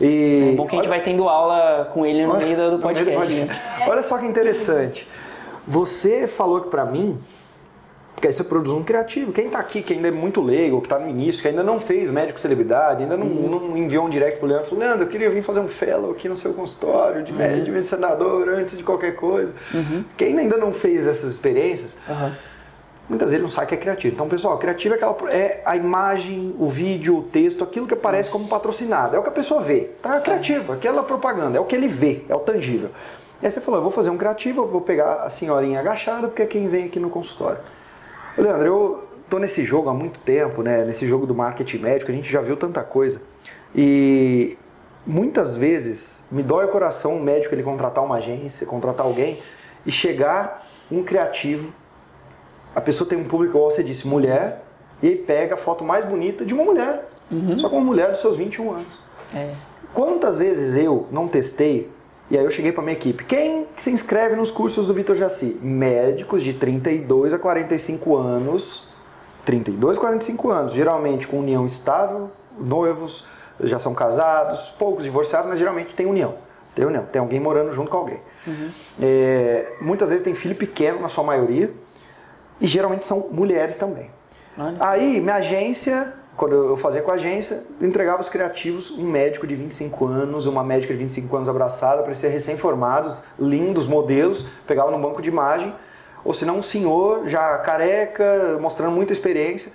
Speaker 3: E,
Speaker 1: É bom que a gente vai tendo aula com ele no
Speaker 3: Olha,
Speaker 1: meio do
Speaker 3: no meio do
Speaker 1: podcast. né?
Speaker 3: podcast. Olha só que interessante. Você falou que pra mim, que aí você produz um criativo. Quem tá aqui, que ainda é muito leigo, que tá no início, que ainda não fez médico celebridade, ainda não,
Speaker 1: Uhum.
Speaker 3: não enviou um direct pro Leandro, falou, Leandro, eu queria vir fazer um fellow aqui no seu consultório
Speaker 1: Uhum.
Speaker 3: de médico, de medicinador, antes de qualquer coisa. Quem ainda não fez essas experiências, muitas vezes não sabe que é criativo. Então, pessoal, criativo é, aquela, é a imagem, o vídeo, o texto, aquilo que aparece como patrocinado. É o que a pessoa vê. Tá criativo, aquela propaganda, é o que ele vê, é o tangível. E aí você falou, eu vou fazer um criativo, eu vou pegar a senhorinha agachada, porque é quem vem aqui no consultório. Leandro, eu tô nesse jogo há muito tempo, né? Nesse jogo do marketing médico, a gente já viu tanta coisa. E muitas vezes me dói o coração um médico ele contratar uma agência, contratar alguém e chegar um criativo a pessoa tem um público, igual você disse, mulher, e aí pega a foto mais bonita de uma mulher. Só com uma mulher dos seus 21 anos.
Speaker 1: É.
Speaker 3: Quantas vezes eu não testei, e aí eu cheguei para minha equipe, quem se inscreve nos cursos do Vitor Jaci? Médicos de 32 a 45 anos, 32 a 45 anos, geralmente com união estável, noivos, já são casados, poucos divorciados, mas geralmente tem união. Tem união, tem alguém morando junto com alguém. É, muitas vezes tem filho pequeno na sua maioria, e geralmente são mulheres também.
Speaker 1: Olha.
Speaker 3: Aí, minha agência, quando eu fazia com a agência, entregava os criativos, um médico de 25 anos, uma médica de 25 anos abraçada, parecia recém-formados, lindos modelos, pegava num banco de imagem, ou senão um senhor já careca, mostrando muita experiência.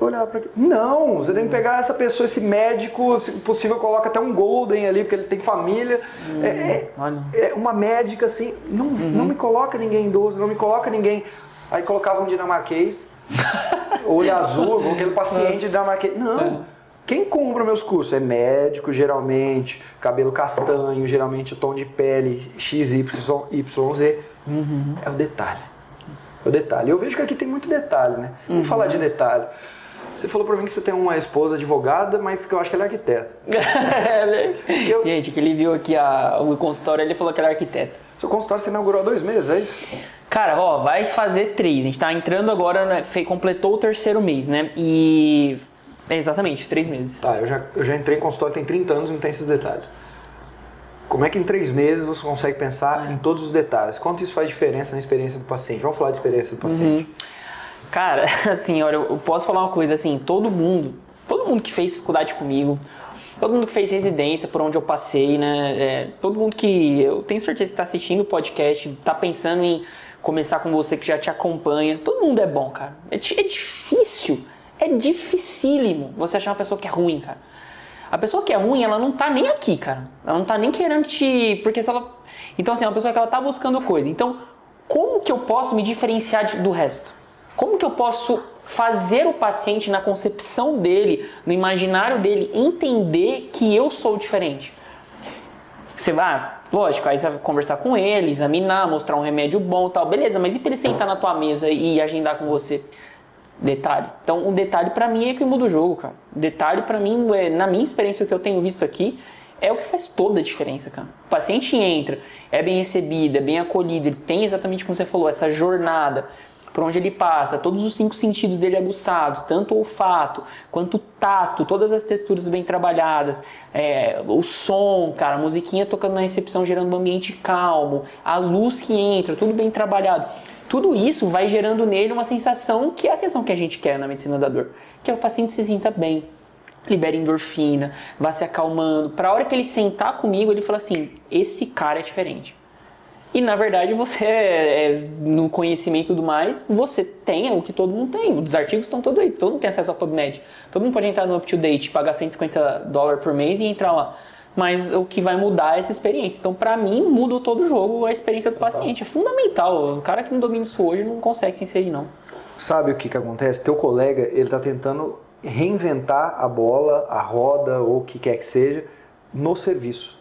Speaker 3: Eu olhava para. Não, você tem que pegar essa pessoa, esse médico, se possível, coloca até um golden ali, porque ele tem família. É- é,
Speaker 1: olha.
Speaker 3: é uma médica assim, não, não me coloca ninguém idoso, não me coloca ninguém. Aí colocava um dinamarquês, olho azul, aquele paciente dinamarquês. Não. Quem compra meus cursos? É médico, geralmente, cabelo castanho, geralmente o tom de pele XYZ. É o detalhe. É o detalhe. Eu vejo que aqui tem muito detalhe, né? Vamos falar de detalhe. Você falou pra mim que você tem uma esposa advogada, mas que eu acho que ela é arquiteta. Eu-
Speaker 1: Gente, que ele viu aqui a, o consultório, ele falou que era arquiteto.
Speaker 3: Seu consultório você inaugurou há dois meses, é isso?
Speaker 1: Cara, ó, vai fazer três. A gente tá entrando agora, né, completou o terceiro mês, né? E. é, exatamente, três meses.
Speaker 3: Tá, eu já, eu já entrei em consultório tem 30 anos e não tem esses detalhes. Como é que em três meses você consegue pensar em todos os detalhes? Quanto isso faz diferença na experiência do paciente? Vamos falar de experiência do paciente.
Speaker 1: Cara, assim, olha, eu posso falar uma coisa assim, todo mundo, todo mundo que fez faculdade comigo, todo mundo que fez residência por onde eu passei, né? é, todo mundo que eu tenho certeza que está assistindo o podcast, tá pensando em começar com você que já te acompanha, todo mundo é bom, cara. É, é difícil, é dificílimo você achar uma pessoa que é ruim, cara. A pessoa que é ruim, ela não tá nem aqui, cara. Ela não tá nem querendo te. Porque se ela. Então, assim, é uma pessoa que ela tá buscando coisa. Então, como que eu posso me diferenciar do resto? Como que eu posso fazer o paciente, na concepção dele, no imaginário dele, entender que eu sou diferente? Você vai, ah, lógico, aí você vai conversar com ele, examinar, mostrar um remédio bom tal, beleza, mas e pra ele sentar na tua mesa e agendar com você? Detalhe. Então, um detalhe pra mim é que muda o jogo, cara. Detalhe pra mim, é, na minha experiência, o que eu tenho visto aqui, é o que faz toda a diferença, cara. O paciente entra, é bem recebido, é bem acolhido, ele tem exatamente como você falou, essa jornada por onde ele passa, todos os cinco sentidos dele aguçados, tanto o olfato quanto o tato, todas as texturas bem trabalhadas, é, o som, cara, a musiquinha tocando na recepção gerando um ambiente calmo, a luz que entra, tudo bem trabalhado. Tudo isso vai gerando nele uma sensação que é a sensação que a gente quer na medicina da dor, que é o paciente se sinta bem, libera endorfina, vá se acalmando. Para a hora que ele sentar comigo, ele fala assim: esse cara é diferente. E na verdade você, é, é, no conhecimento tudo mais, você tem o que todo mundo tem. Os artigos estão todos aí, todo mundo tem acesso ao PubMed. Todo mundo pode entrar no UpToDate, pagar 150 dólares por mês e entrar lá. Mas o que vai mudar é essa experiência. Então, pra mim, muda todo o jogo a experiência do paciente. É fundamental. O cara que não domina isso hoje não consegue se inserir, não.
Speaker 3: Sabe o que, que acontece? Teu colega, ele tá tentando reinventar a bola, a roda ou o que quer que seja no serviço.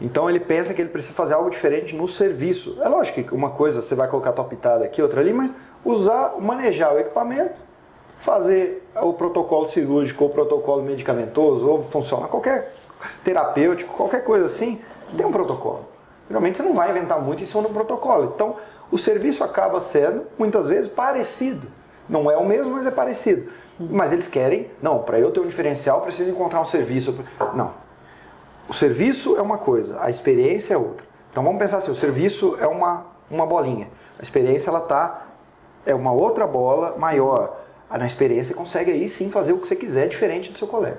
Speaker 3: Então ele pensa que ele precisa fazer algo diferente no serviço. É lógico que uma coisa você vai colocar tua pitada aqui, outra ali, mas usar, manejar o equipamento fazer o protocolo cirúrgico ou protocolo medicamentoso ou funcionar qualquer terapêutico, qualquer coisa assim, tem um protocolo. Geralmente você não vai inventar muito em cima do protocolo. Então, o serviço acaba sendo, muitas vezes, parecido. Não é o mesmo, mas é parecido. Mas eles querem, não, para eu ter um diferencial, preciso encontrar um serviço. Não. O serviço é uma coisa, a experiência é outra. Então vamos pensar assim, o serviço é uma, uma bolinha. A experiência ela tá é uma outra bola maior. Na experiência você consegue aí sim fazer o que você quiser diferente do seu colega.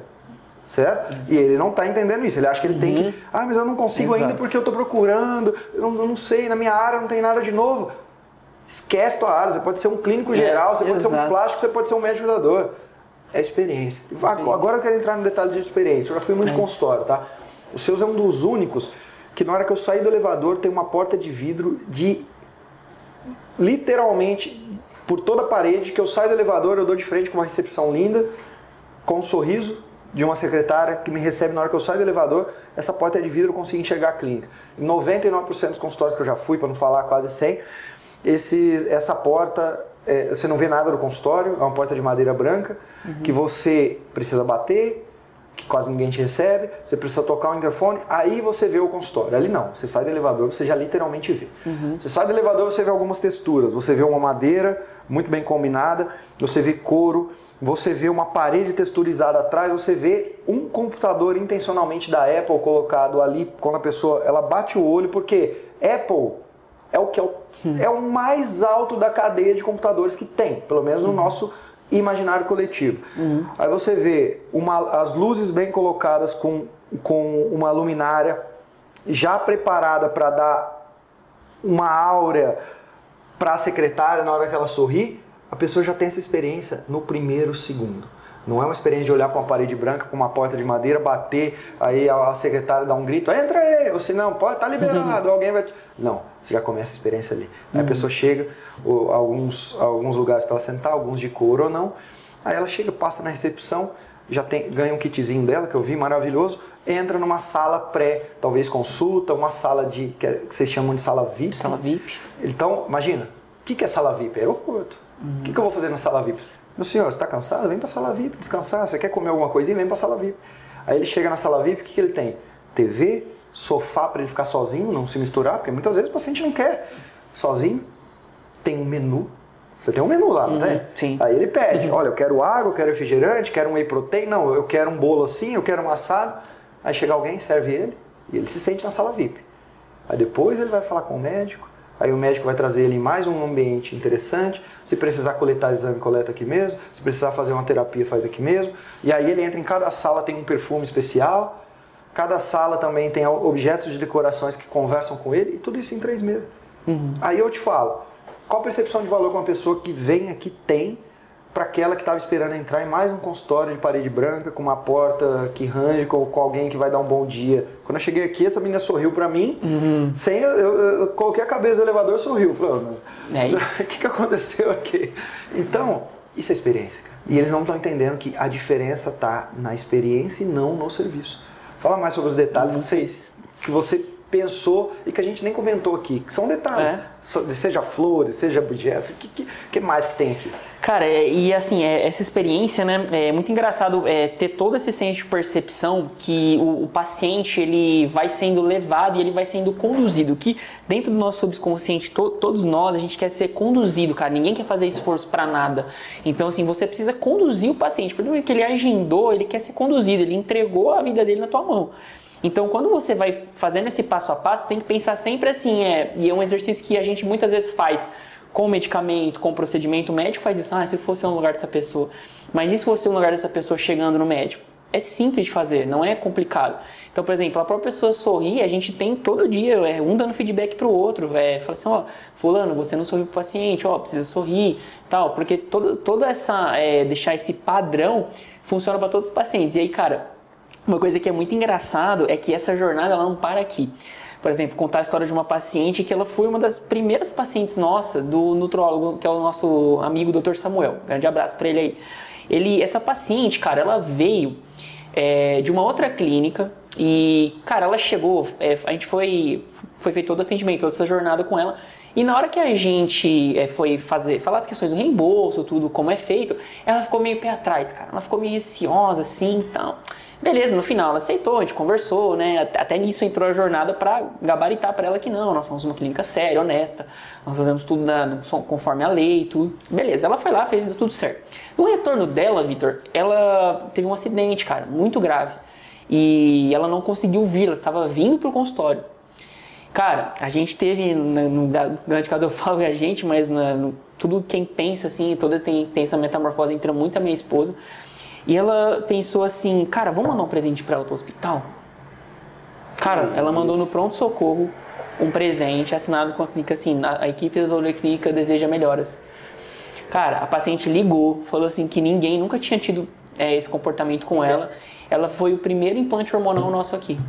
Speaker 3: Certo? Uhum. E ele não está entendendo isso. Ele acha que ele uhum. tem que. Uhum. Ah, mas eu não consigo Exato. ainda porque eu estou procurando, eu não, eu não, sei, na minha área não tem nada de novo. Esquece tua área. Você pode ser um clínico é, geral, você pode ser um plástico, você pode ser um médico da dor. É experiência. Agora eu quero entrar no detalhe de experiência. Eu já fui muito é. consultório, tá? O seus é um dos únicos que na hora que eu sair do elevador tem uma porta de vidro de literalmente por toda a parede que eu saio do elevador, eu dou de frente com uma recepção linda, com um sorriso de uma secretária que me recebe na hora que eu saio do elevador, essa porta é de vidro, eu consigo enxergar a clínica. Em 99% dos consultórios que eu já fui, para não falar quase 100, esse, essa porta, é, você não vê nada do consultório, é uma porta de madeira branca, uhum. que você precisa bater, que quase ninguém te recebe, você precisa tocar o interfone, aí você vê o consultório. Ali não, você sai do elevador, você já literalmente vê. Uhum. Você sai do elevador, você vê algumas texturas, você vê uma madeira muito bem combinada, você vê couro, você vê uma parede texturizada atrás, você vê um computador intencionalmente da Apple colocado ali quando a pessoa ela bate o olho, porque Apple é o que é o, uhum. é o mais alto da cadeia de computadores que tem, pelo menos no uhum. nosso imaginário coletivo. Uhum. Aí você vê uma, as luzes bem colocadas com, com uma luminária já preparada para dar uma áurea para a secretária na hora que ela sorri, a pessoa já tem essa experiência no primeiro segundo. Não é uma experiência de olhar para uma parede branca, com uma porta de madeira, bater, aí a secretária dá um grito, entra aí, ou se não, pode, tá liberado, alguém vai. Não, você já começa a experiência ali. Aí a uhum. pessoa chega, ou, alguns, alguns lugares para ela sentar, alguns de couro ou não. Aí ela chega, passa na recepção, já tem, ganha um kitzinho dela, que eu vi, maravilhoso, entra numa sala pré, talvez consulta, uma sala de, que, é, que vocês chamam de sala VIP.
Speaker 1: Sala VIP.
Speaker 3: Então, imagina, o que, que é sala VIP? É aeroporto. Uhum. O que, que eu vou fazer na sala VIP? Meu senhor, você está cansado? Vem para a sala VIP descansar. Você quer comer alguma coisinha? Vem para a sala VIP. Aí ele chega na sala VIP, o que, que ele tem? TV, sofá para ele ficar sozinho, não se misturar, porque muitas vezes o paciente não quer sozinho. Tem um menu. Você tem um menu lá, não uhum, tem?
Speaker 1: Sim.
Speaker 3: Aí ele pede: uhum. olha, eu quero água, eu quero refrigerante, quero um whey protein. Não, eu quero um bolo assim, eu quero um assado. Aí chega alguém, serve ele e ele se sente na sala VIP. Aí depois ele vai falar com o médico, Aí o médico vai trazer ele em mais um ambiente interessante. Se precisar coletar exame, coleta aqui mesmo. Se precisar fazer uma terapia, faz aqui mesmo. E aí ele entra em cada sala, tem um perfume especial. Cada sala também tem objetos de decorações que conversam com ele. E tudo isso em três meses. Uhum. Aí eu te falo, qual a percepção de valor que uma pessoa que vem aqui tem para aquela que estava esperando entrar em mais um consultório de parede branca, com uma porta que range, com, com, alguém que vai dar um bom dia. Quando eu cheguei aqui, essa menina sorriu para mim, uhum. sem eu, eu, eu, coloquei a cabeça do elevador sorriu. Falei, é o que, que aconteceu aqui? Então, isso é experiência. Cara. E eles não estão entendendo que a diferença está na experiência e não no serviço. Fala mais sobre os detalhes que você, que você pensou e que a gente nem comentou aqui, que são detalhes. É. Seja flores, seja objetos, o que, que, que, mais que tem aqui?
Speaker 1: Cara, é, e assim, é, essa experiência, né, é muito engraçado é, ter todo esse senso de percepção que o, o, paciente, ele vai sendo levado e ele vai sendo conduzido, que dentro do nosso subconsciente, to, todos nós, a gente quer ser conduzido, cara, ninguém quer fazer esforço para nada. Então, assim, você precisa conduzir o paciente, porque que ele agendou, ele quer ser conduzido, ele entregou a vida dele na tua mão. Então, quando você vai fazendo esse passo a passo, tem que pensar sempre assim, é, e é um exercício que a gente muitas vezes faz com medicamento, com procedimento, o médico faz isso, ah, se fosse no lugar dessa pessoa. Mas e se fosse no lugar dessa pessoa chegando no médico? É simples de fazer, não é complicado. Então, por exemplo, a própria pessoa sorrir, a gente tem todo dia, é, um dando feedback para o outro, é, fala assim, ó, fulano, você não sorriu para o paciente, ó, precisa sorrir, tal, porque todo, toda essa, é, deixar esse padrão funciona para todos os pacientes. E aí, cara, uma coisa que é muito engraçado é que essa jornada ela não para aqui. Por exemplo, contar a história de uma paciente que ela foi uma das primeiras pacientes nossa do nutrólogo, que é o nosso amigo Dr. Samuel. grande abraço para ele aí. Ele, essa paciente, cara, ela veio é, de uma outra clínica e, cara, ela chegou, é, a gente foi, foi feito todo o atendimento, toda essa jornada com ela E na hora que a gente é, foi fazer, falar as questões do reembolso, tudo como é feito, ela ficou meio pé atrás, cara. Ela ficou meio receosa, assim, então... Beleza, no final ela aceitou, a gente conversou, né? Até nisso entrou a jornada para gabaritar para ela que não, nós somos uma clínica séria, honesta, nós fazemos tudo na, conforme a lei, tudo. Beleza, ela foi lá, fez tudo certo. No retorno dela, Vitor, ela teve um acidente, cara, muito grave. E ela não conseguiu vir, ela estava vindo pro consultório. Cara, a gente teve, no grande caso eu falo a gente, mas na, no, tudo quem pensa assim, toda tem, tem essa metamorfose, entra muito a minha esposa. E ela pensou assim, cara, vamos mandar um presente para ela pro hospital? Cara, ela mandou no pronto-socorro um presente assinado com a clínica assim, a, a equipe da Clínica deseja melhoras. Cara, a paciente ligou, falou assim que ninguém nunca tinha tido é, esse comportamento com ela. Ela foi o primeiro implante hormonal nosso aqui,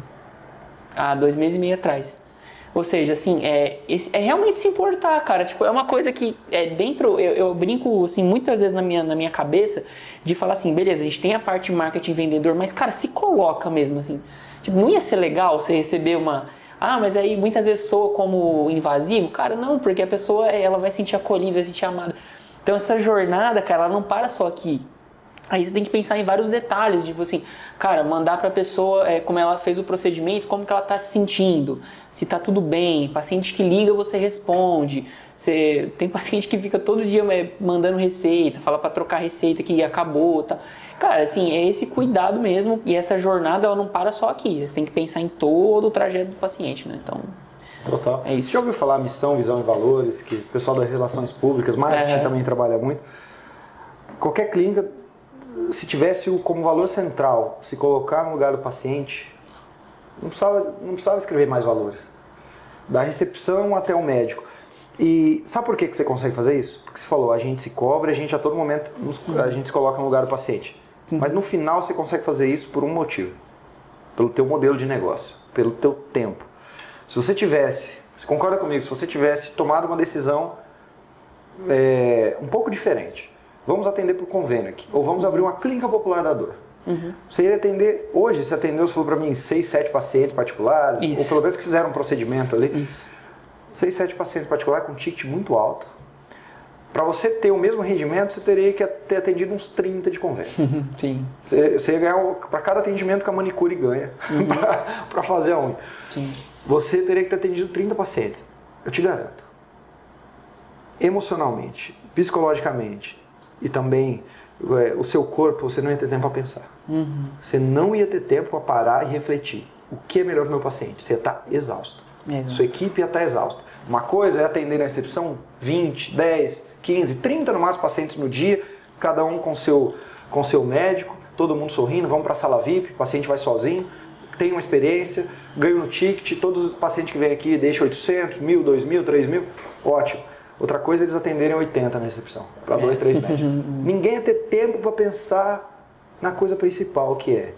Speaker 1: há dois meses e meio atrás. Ou seja, assim, é, é realmente se importar, cara. Tipo, é uma coisa que é dentro, eu, eu, brinco assim, muitas vezes na minha, na minha cabeça de falar assim, beleza, a gente tem a parte marketing vendedor, mas, cara, se coloca mesmo, assim. Tipo, não ia ser legal você receber uma. Ah, mas aí muitas vezes soa como invasivo. Cara, não, porque a pessoa ela vai sentir acolhida, vai sentir amada. Então essa jornada, cara, ela não para só aqui. Aí você tem que pensar em vários detalhes, tipo assim, cara, mandar para a pessoa é, como ela fez o procedimento, como que ela está se sentindo, se está tudo bem. Paciente que liga, você responde. Você tem paciente que fica todo dia é, mandando receita, fala para trocar receita que acabou, tá? Cara, assim, é esse cuidado mesmo e essa jornada ela não para só aqui. Você tem que pensar em todo o trajeto do paciente, né? Então,
Speaker 3: Total. É isso. Você já ouviu falar missão, visão e valores, que o pessoal das relações públicas, marketing é. também trabalha muito. Qualquer clínica se tivesse como valor central, se colocar no lugar do paciente, não precisava, não precisava escrever mais valores. Da recepção até o médico. E sabe por que você consegue fazer isso? Porque você falou, a gente se cobra, a gente a todo momento a gente se coloca no lugar do paciente. Mas no final você consegue fazer isso por um motivo. Pelo teu modelo de negócio, pelo teu tempo. Se você tivesse, você concorda comigo, se você tivesse tomado uma decisão é, um pouco diferente, vamos atender por convênio aqui, ou vamos abrir uma clínica popular da dor. Uhum. Você ia atender, hoje você atendeu, você falou para mim, seis, sete pacientes particulares, Isso. ou pelo menos que fizeram um procedimento ali. Isso. Seis, sete pacientes particulares com um ticket muito alto. Para você ter o mesmo rendimento, você teria que ter atendido uns 30 de convênio.
Speaker 1: Uhum, sim.
Speaker 3: Você, você ia ganhar para cada atendimento que a manicure ganha uhum. para fazer a unha. Sim. Você teria que ter atendido 30 pacientes. Eu te garanto. Emocionalmente, psicologicamente, e também é, o seu corpo, você não ia ter tempo para pensar. Uhum. Você não ia ter tempo para parar e refletir. O que é melhor para o meu paciente? Você ia estar tá exausto. Exato. Sua equipe ia estar tá exausta. Uma coisa é atender na recepção 20, 10, 15, 30 no máximo pacientes no dia, cada um com seu, com seu médico, todo mundo sorrindo, vamos para a sala VIP, o paciente vai sozinho, tem uma experiência, ganha no ticket, todos os pacientes que vêm aqui deixam 800, 1000, 2000, 3000, ótimo. Outra coisa é eles atenderem 80 na recepção, para é. dois, três médicos. Ninguém ia ter tempo para pensar na coisa principal que é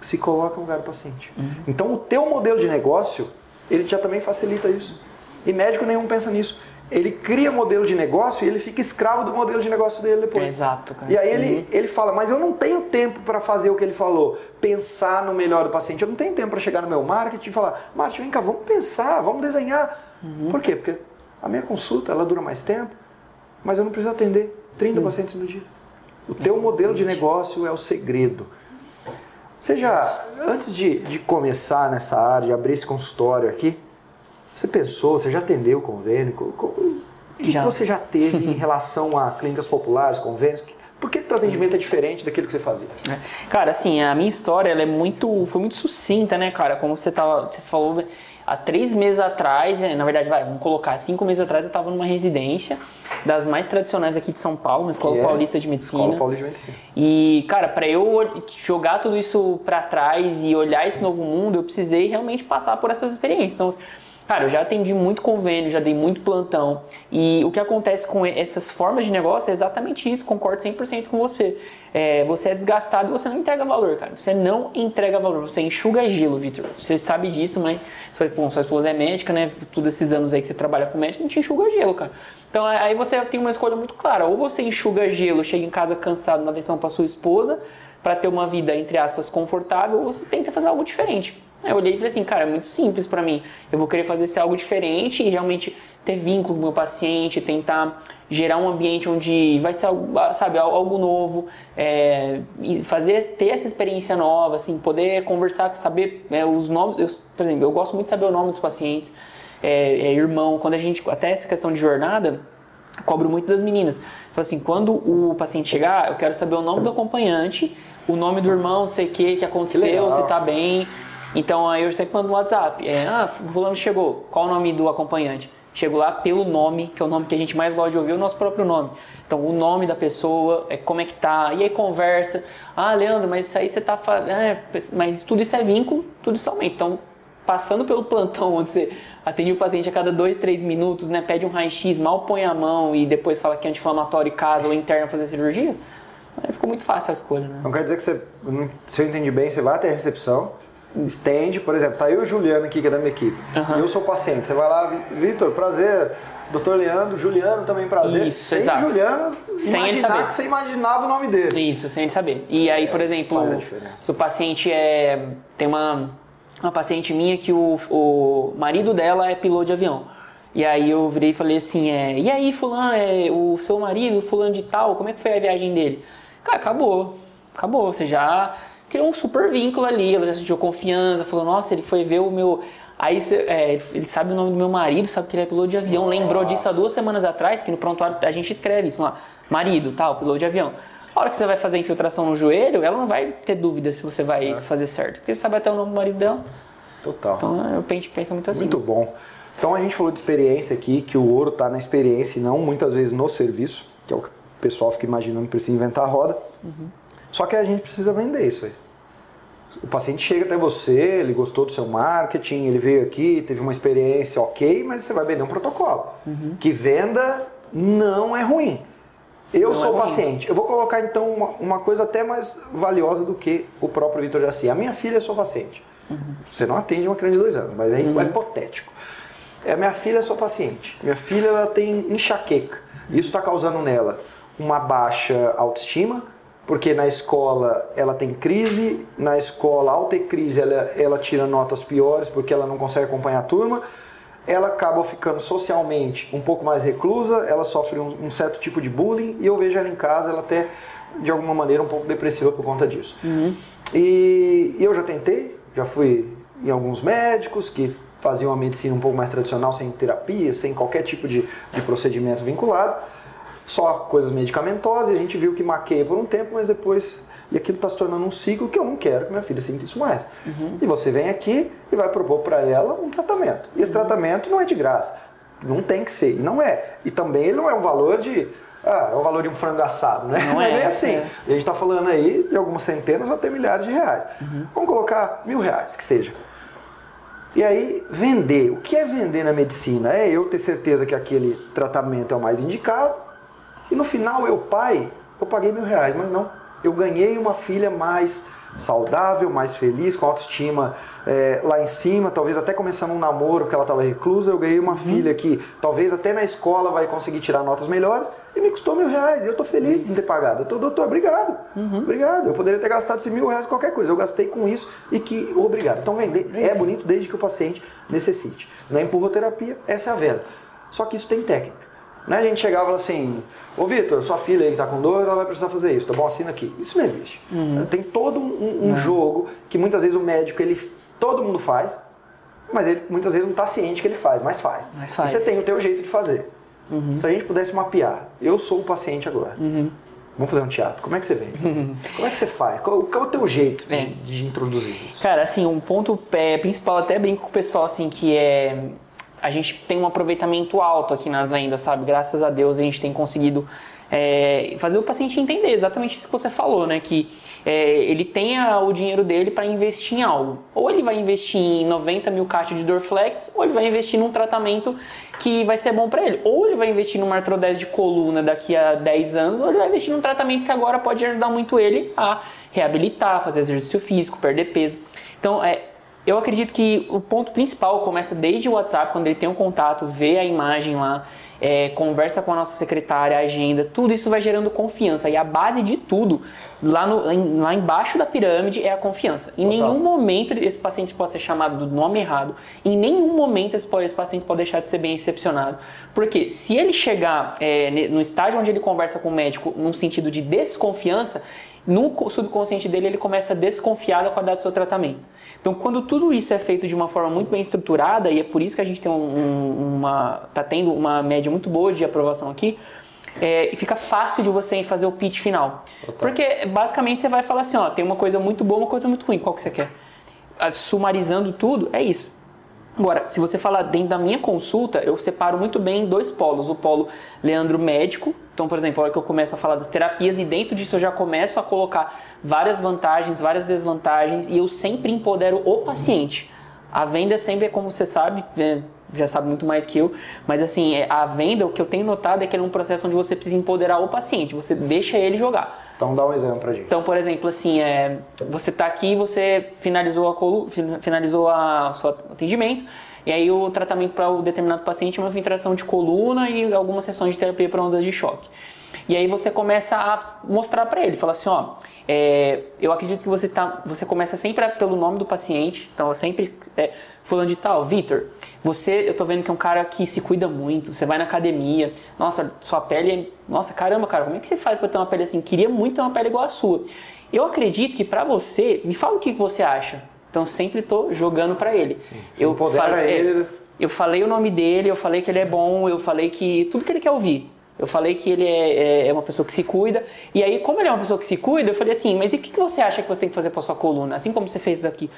Speaker 3: se coloca no lugar do paciente. Uhum. Então o teu modelo de negócio, ele já também facilita isso. E médico nenhum pensa nisso. Ele cria modelo de negócio e ele fica escravo do modelo de negócio dele depois.
Speaker 1: Exato. Cara.
Speaker 3: E aí ele, uhum. ele fala, mas eu não tenho tempo para fazer o que ele falou, pensar no melhor do paciente. Eu não tenho tempo para chegar no meu marketing e falar, Martin, vem cá, vamos pensar, vamos desenhar. Uhum. Por quê? Porque a minha consulta, ela dura mais tempo, mas eu não preciso atender 30 hum. pacientes no dia. O teu modelo de negócio é o segredo. Você já, antes de, de começar nessa área, de abrir esse consultório aqui, você pensou, você já atendeu o convênio? O que, já. você já teve em relação a clínicas populares, convênios? Por que o atendimento é diferente daquilo que você fazia?
Speaker 1: É. Cara, assim, a minha história ela é muito, foi muito sucinta, né, cara? Como você, tava, você falou, há três meses atrás, né, na verdade, vai, vamos colocar, cinco meses atrás eu estava numa residência das mais tradicionais aqui de São Paulo, na Escola é Paulista de Medicina.
Speaker 3: Escola Paulista de Medicina.
Speaker 1: E, cara, para eu jogar tudo isso para trás e olhar esse novo mundo, eu precisei realmente passar por essas experiências. Então, Cara, eu já atendi muito convênio, já dei muito plantão. E o que acontece com essas formas de negócio é exatamente isso, concordo 100% com você. É, você é desgastado e você não entrega valor, cara. Você não entrega valor, você enxuga gelo, Vitor. Você sabe disso, mas bom, sua esposa é médica, né? Todos esses anos aí que você trabalha com médico, a gente enxuga gelo, cara. Então aí você tem uma escolha muito clara. Ou você enxuga gelo, chega em casa cansado na atenção para sua esposa, para ter uma vida, entre aspas, confortável, ou você tenta fazer algo diferente. Eu olhei e falei assim, cara, é muito simples para mim. Eu vou querer fazer esse algo diferente e realmente ter vínculo com o meu paciente, tentar gerar um ambiente onde vai ser sabe algo novo é, fazer ter essa experiência nova assim poder conversar saber é, os nomes eu, por exemplo eu gosto muito de saber o nome dos pacientes é, é, irmão quando a gente até essa questão de jornada cobro muito das meninas. Então assim quando o paciente chegar eu quero saber o nome do acompanhante o nome do irmão não sei o que que aconteceu que se tá bem. Então aí eu sempre mando no WhatsApp é, ah fulano chegou qual o nome do acompanhante Chego lá pelo nome, que é o nome que a gente mais gosta de ouvir, o nosso próprio nome. Então, o nome da pessoa, é como é que tá, e aí conversa. Ah, Leandro, mas isso aí você tá fazendo. É, mas tudo isso é vínculo, tudo isso aumenta. Então, passando pelo plantão, onde você atende o paciente a cada dois, três minutos, né, pede um raio-x, mal põe a mão e depois fala que é anti-inflamatório e casa ou interna fazer cirurgia, aí ficou muito fácil a escolha, né?
Speaker 3: Quer dizer que você, se eu entendi bem, você vai até a recepção, estende, por exemplo, tá eu e o Juliano aqui, que é da minha equipe. Uhum. Eu sou paciente. Você vai lá, Vitor, prazer. Doutor Leandro, Juliano também prazer.
Speaker 1: Isso,
Speaker 3: sem
Speaker 1: exato.
Speaker 3: Juliano,
Speaker 1: sem ele saber.
Speaker 3: que você imaginava o nome dele.
Speaker 1: Isso, sem ele saber. E aí, por é, exemplo, se o paciente é. Tem uma, uma paciente minha que o, o marido dela é piloto de avião. E aí eu virei e falei assim, é, e aí fulano, é, o seu marido, fulano de tal, como é que foi a viagem dele? Cara, acabou. Acabou. Você já criou um super vínculo ali, ela já sentiu confiança, falou, nossa, ele foi ver o meu. Aí é, ele sabe o nome do meu marido, sabe que ele é piloto de avião, nossa. lembrou disso há duas semanas atrás, que no prontuário a gente escreve isso lá, marido, tal, piloto de avião. A hora que você vai fazer a infiltração no joelho, ela não vai ter dúvida se você vai é. fazer certo, porque você sabe até o nome do marido dela.
Speaker 3: Total.
Speaker 1: Então eu penso, penso muito assim.
Speaker 3: Muito bom. Então a gente falou de experiência aqui, que o ouro está na experiência e não muitas vezes no serviço, que é o que o pessoal fica imaginando que precisa inventar a roda. Uhum. Só que a gente precisa vender isso aí. O paciente chega até você, ele gostou do seu marketing, ele veio aqui, teve uma experiência ok, mas você vai vender um protocolo. Uhum. Que venda não é ruim. Eu não sou é paciente. Eu vou colocar então uma, uma, coisa até mais valiosa do que o próprio Vitor Jaci. A minha filha é sua paciente. Uhum. Você não atende uma criança de dois anos, mas é, uhum. é hipotético. É, minha filha é sua paciente. Minha filha ela tem enxaqueca. Isso está causando nela uma baixa autoestima, porque na escola ela tem crise, na escola, ao ter crise, ela, ela tira notas piores porque ela não consegue acompanhar a turma, ela acaba ficando socialmente um pouco mais reclusa, ela sofre um, um certo tipo de bullying e eu vejo ela em casa, ela até de alguma maneira um pouco depressiva por conta disso. Uhum. E, e eu já tentei, já fui em alguns médicos que faziam uma medicina um pouco mais tradicional, sem terapia, sem qualquer tipo de, de procedimento vinculado só coisas medicamentosas, e a gente viu que maqueia por um tempo, mas depois. E aquilo está se tornando um ciclo que eu não quero que minha filha sinta isso mais. Uhum. E você vem aqui e vai propor para ela um tratamento. E esse uhum. tratamento não é de graça. Não tem que ser. E não é. E também ele não é um valor de. Ah, é o valor de um frango assado, né?
Speaker 1: Não, não é,
Speaker 3: é bem assim.
Speaker 1: É.
Speaker 3: A gente está falando aí de algumas centenas ou até milhares de reais. Uhum. Vamos colocar mil reais, que seja. E aí, vender. O que é vender na medicina? É eu ter certeza que aquele tratamento é o mais indicado e no final, eu, pai, eu paguei mil reais, mas não. Eu ganhei uma filha mais saudável, mais feliz, com autoestima é, lá em cima, talvez até começando um namoro porque ela estava reclusa, eu ganhei uma uhum. filha que talvez até na escola vai conseguir tirar notas melhores e me custou mil reais. E eu estou feliz em ter pagado. Eu tô, doutor, obrigado. Uhum. Obrigado. Eu poderia ter gastado esses mil reais com qualquer coisa. Eu gastei com isso e que obrigado. Então vender é bonito desde que o paciente necessite. Na empurroterapia, essa é a venda. Só que isso tem técnica. Não é a gente chegava assim, ô Vitor, sua filha aí que tá com dor, ela vai precisar fazer isso, tá bom? Assina aqui. Isso não existe. Uhum. Tem todo um, um jogo que muitas vezes o médico, ele, todo mundo faz, mas ele muitas vezes não está ciente que ele faz, mas faz.
Speaker 1: Mas faz.
Speaker 3: E você tem o teu jeito de fazer. Uhum. Se a gente pudesse mapear, eu sou o paciente agora. Uhum. Vamos fazer um teatro. Como é que você vem? Uhum. Como é que você faz? Qual, qual é o teu jeito de, é. de introduzir isso?
Speaker 1: Cara, assim, um ponto é, principal, até brinco com o pessoal, assim, que é a gente tem um aproveitamento alto aqui nas vendas, sabe? Graças a Deus a gente tem conseguido é, fazer o paciente entender exatamente isso que você falou, né? Que é, ele tenha o dinheiro dele para investir em algo. Ou ele vai investir em 90 mil caixas de Dorflex, ou ele vai investir num tratamento que vai ser bom para ele. Ou ele vai investir numa artrodese de coluna daqui a 10 anos, ou ele vai investir num tratamento que agora pode ajudar muito ele a reabilitar, fazer exercício físico, perder peso. Então, é, eu acredito que o ponto principal começa desde o WhatsApp, quando ele tem um contato, vê a imagem lá é, conversa com a nossa secretária, agenda, tudo isso vai gerando confiança. E a base de tudo, lá, no, lá embaixo da pirâmide, é a confiança. Em Total. nenhum momento esse paciente pode ser chamado do nome errado, em nenhum momento esse, esse paciente pode deixar de ser bem recepcionado. Porque se ele chegar é, no estágio onde ele conversa com o médico num sentido de desconfiança, no subconsciente dele ele começa a desconfiar da qualidade do seu tratamento. Então, quando tudo isso é feito de uma forma muito bem estruturada, e é por isso que a gente tem um, uma, tá tendo uma média muito boa de aprovação aqui, é, fica fácil de você fazer o pitch final. Porque basicamente você vai falar assim, ó, tem uma coisa muito boa, uma coisa muito ruim, qual que você quer? Sumarizando tudo, é isso. Agora, se você falar dentro da minha consulta, eu separo muito bem em dois polos. O polo Leandro médico, então, por exemplo, a hora que eu começo a falar das terapias e dentro disso eu já começo a colocar várias vantagens, várias desvantagens e eu sempre empodero o paciente. A venda sempre é como você sabe, né, já sabe muito mais que eu, mas assim, é, a venda, o que eu tenho notado é que é um processo onde você precisa empoderar o paciente, você deixa ele jogar.
Speaker 3: Então dá um exemplo pra gente.
Speaker 1: Então, por exemplo, assim, é, você está aqui, você finalizou a colu, finalizou a seu atendimento, e aí o tratamento para o determinado paciente é uma infiltração de coluna e algumas sessões de terapia para ondas de choque. E aí você começa a mostrar para ele, fala assim, ó, é, eu acredito que você tá, você começa sempre pelo nome do paciente, então eu sempre é, fulano de tal, Vitor, você, eu tô vendo que é um cara que se cuida muito, você vai na academia, nossa, sua pele, nossa, caramba, cara, como é que você faz para ter uma pele assim? Queria muito ter uma pele igual a sua. Eu acredito que para você, me fala o que você acha. Então sempre tô jogando para ele.
Speaker 3: Sim, eu falei, é, ele.
Speaker 1: Eu falei o nome dele, eu falei que ele é bom, eu falei que tudo que ele quer ouvir. Eu falei que ele é, é, é, uma pessoa que se cuida. E aí, como ele é uma pessoa que se cuida, eu falei assim, mas e o que, que você acha que você tem que fazer para sua coluna? Assim como você fez aqui.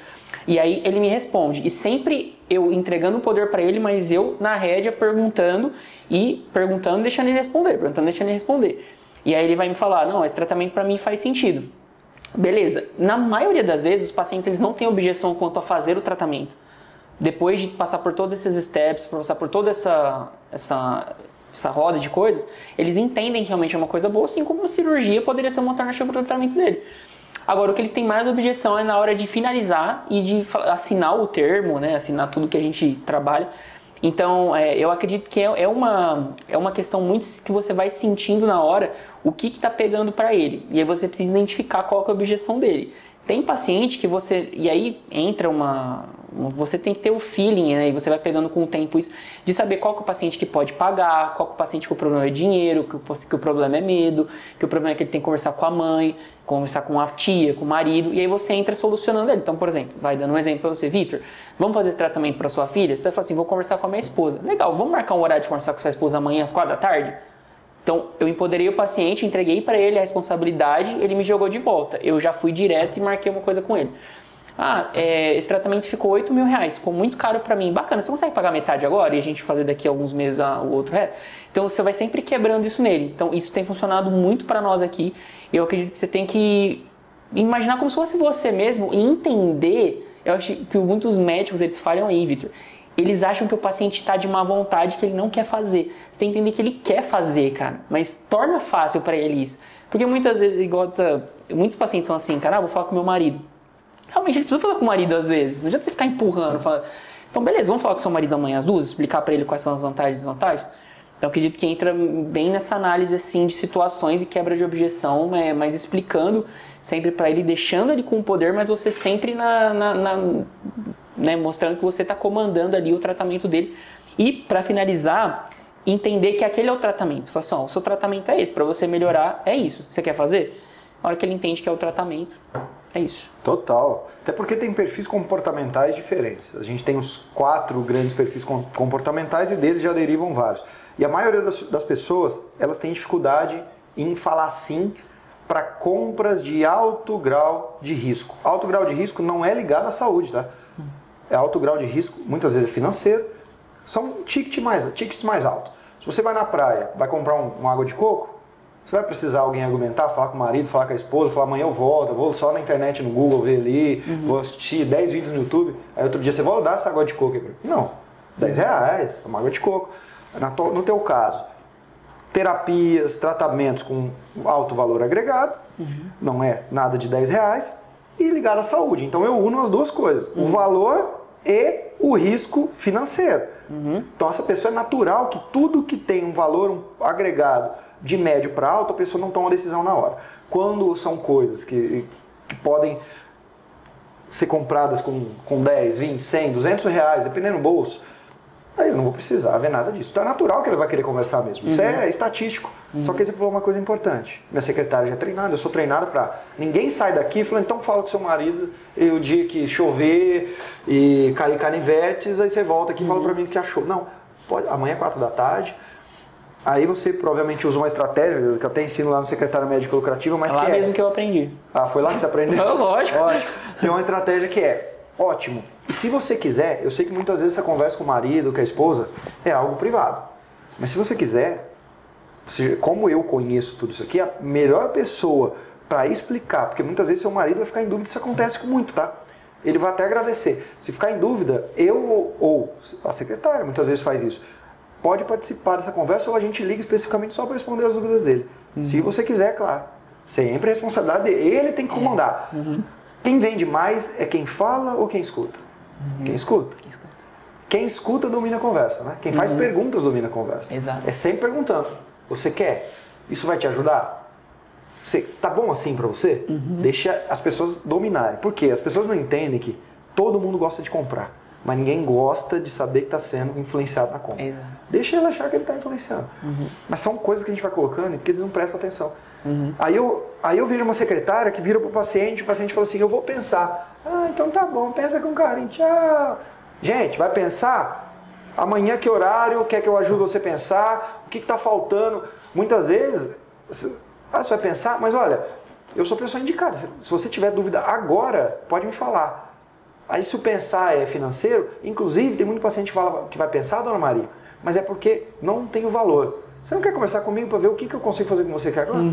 Speaker 1: E aí ele me responde. E sempre eu entregando o poder para ele, mas eu na rédea perguntando e perguntando, deixando ele responder, perguntando, deixando ele responder. E aí ele vai me falar, não, esse tratamento para mim faz sentido. Beleza. Na maioria das vezes, os pacientes eles não têm objeção quanto a fazer o tratamento. Depois de passar por todos esses steps, passar por toda essa, essa essa roda de coisas, eles entendem que realmente é uma coisa boa, assim como a cirurgia poderia ser uma alternativa para o tratamento dele. Agora, o que eles têm mais objeção é na hora de finalizar e de assinar o termo, né, assinar tudo que a gente trabalha. Então, é, eu acredito que é, é, uma, é uma questão muito que você vai sentindo na hora o que está pegando para ele. E aí você precisa identificar qual é a objeção dele. Tem paciente que você. E aí entra uma. Você tem que ter o feeling, né? E você vai pegando com o tempo isso, de saber qual que é o paciente que pode pagar, qual que é o paciente que o problema é dinheiro, que o, que o problema é medo, que o problema é que ele tem que conversar com a mãe, conversar com a tia, com o marido, e aí você entra solucionando ele. Então, por exemplo, vai dando um exemplo para você, Victor, vamos fazer esse tratamento para sua filha? Você vai falar assim: vou conversar com a minha esposa. Legal, vamos marcar um horário de conversar com sua esposa amanhã às quatro da tarde? Então, eu empoderei o paciente, entreguei para ele a responsabilidade, ele me jogou de volta. Eu já fui direto e marquei uma coisa com ele. Ah, é, esse tratamento ficou 8 mil reais, ficou muito caro para mim. Bacana, você consegue pagar metade agora e a gente fazer daqui a alguns meses o outro resto? Então, você vai sempre quebrando isso nele. Então, isso tem funcionado muito para nós aqui. Eu acredito que você tem que imaginar como se fosse você mesmo e entender. Eu acho que muitos médicos eles falham aí, Victor eles acham que o paciente está de má vontade, que ele não quer fazer. Você tem que entender que ele quer fazer, cara. Mas torna fácil para ele isso. Porque muitas vezes, igual essa, muitos pacientes são assim, cara, ah, vou falar com meu marido. Realmente ele precisa falar com o marido às vezes. Não adianta você ficar empurrando. Fala... Então, beleza, vamos falar com seu marido amanhã às duas, explicar para ele quais são as vantagens e desvantagens. Então, acredito que entra bem nessa análise assim de situações e quebra de objeção, é, mas explicando sempre para ele, deixando ele com o poder, mas você sempre na, na, na né, mostrando que você está comandando ali o tratamento dele. E para finalizar, entender que aquele é o tratamento. Fala assim, ó, o seu tratamento é esse, para você melhorar é isso. Você quer fazer? A hora que ele entende que é o tratamento, é isso.
Speaker 3: Total. Até porque tem perfis comportamentais diferentes. A gente tem os quatro grandes perfis comportamentais e deles já derivam vários. E a maioria das, das pessoas, elas têm dificuldade em falar sim para compras de alto grau de risco. Alto grau de risco não é ligado à saúde, tá? É alto grau de risco, muitas vezes é financeiro, são tickets mais, tickets mais altos. Se você vai na praia, vai comprar um, uma água de coco, você vai precisar alguém argumentar, falar com o marido, falar com a esposa, falar amanhã eu volto, eu vou só na internet, no Google, ver ali, uhum. vou assistir 10 vídeos no YouTube, aí outro dia você vai dar essa água de coco. Não, 10 reais, é uma água de coco. No teu caso, terapias, tratamentos com alto valor agregado, uhum. não é nada de 10 reais, e ligado à saúde. Então eu uno as duas coisas, uhum. o valor e o risco financeiro. Então essa pessoa é natural que tudo que tem um valor um agregado de médio para alto, a pessoa não toma decisão na hora. Quando são coisas que, que podem ser compradas com, com 10, 20, 100, 200 reais, dependendo do bolso, aí eu não vou precisar ver nada disso. Então é natural que ele vai querer conversar mesmo. Isso é estatístico. Só que você falou uma coisa importante. Minha secretária já é treinada, eu sou treinado para. Ninguém sai daqui falando, então fala com seu marido e o dia que chover e cair canivetes, aí você volta aqui e fala para mim o que achou. Não, pode, amanhã é 4 da tarde. Aí você provavelmente usa uma estratégia que eu até ensino lá no secretário médico lucrativo, mas
Speaker 1: É lá
Speaker 3: que
Speaker 1: mesmo
Speaker 3: é.
Speaker 1: que eu aprendi.
Speaker 3: Ah, foi lá que você aprendeu?
Speaker 1: Lógico.
Speaker 3: Ótimo. Tem uma estratégia que é ótimo. E se você quiser, eu sei que muitas vezes essa conversa com o marido, com a esposa, é algo privado. Mas se você quiser, se- como eu conheço tudo isso aqui, a melhor pessoa para explicar, porque muitas vezes seu marido vai ficar em dúvida, isso acontece com muito, tá? Ele vai até agradecer. Se ficar em dúvida, eu ou- a secretária muitas vezes faz isso. Pode participar dessa conversa ou a gente liga especificamente só para responder as dúvidas dele. Se você quiser, claro. Sempre a responsabilidade dele. Ele tem que comandar. Quem vende mais é quem fala ou quem escuta? Quem escuta. Quem escuta domina a conversa, né? Quem faz perguntas domina a conversa.
Speaker 1: Exato.
Speaker 3: É sempre perguntando. Você quer? Isso vai te ajudar? Você, tá bom assim pra você? Deixa as pessoas dominarem. Por quê? As pessoas não entendem que todo mundo gosta de comprar, mas ninguém gosta de saber que está sendo influenciado na compra.
Speaker 1: Exato.
Speaker 3: Deixa ele achar que ele está influenciando. Mas são coisas que a gente vai colocando e que eles não prestam atenção. Aí, eu, aí eu vejo uma secretária que vira para o paciente, o paciente fala assim, eu vou pensar. Ah, então tá bom, pensa com carinho, tchau. Gente, vai pensar? Amanhã que horário, quer que eu ajude você a pensar? O que está faltando? Muitas vezes, ah, você vai pensar, mas olha, eu sou pessoa indicada. Se- Se você tiver dúvida agora, pode me falar. Aí se o pensar é financeiro, inclusive tem muito paciente que, fala, que vai pensar, dona Maria, mas é porque não tem o valor. Você não quer conversar comigo para ver o que, que eu consigo fazer com você aqui agora?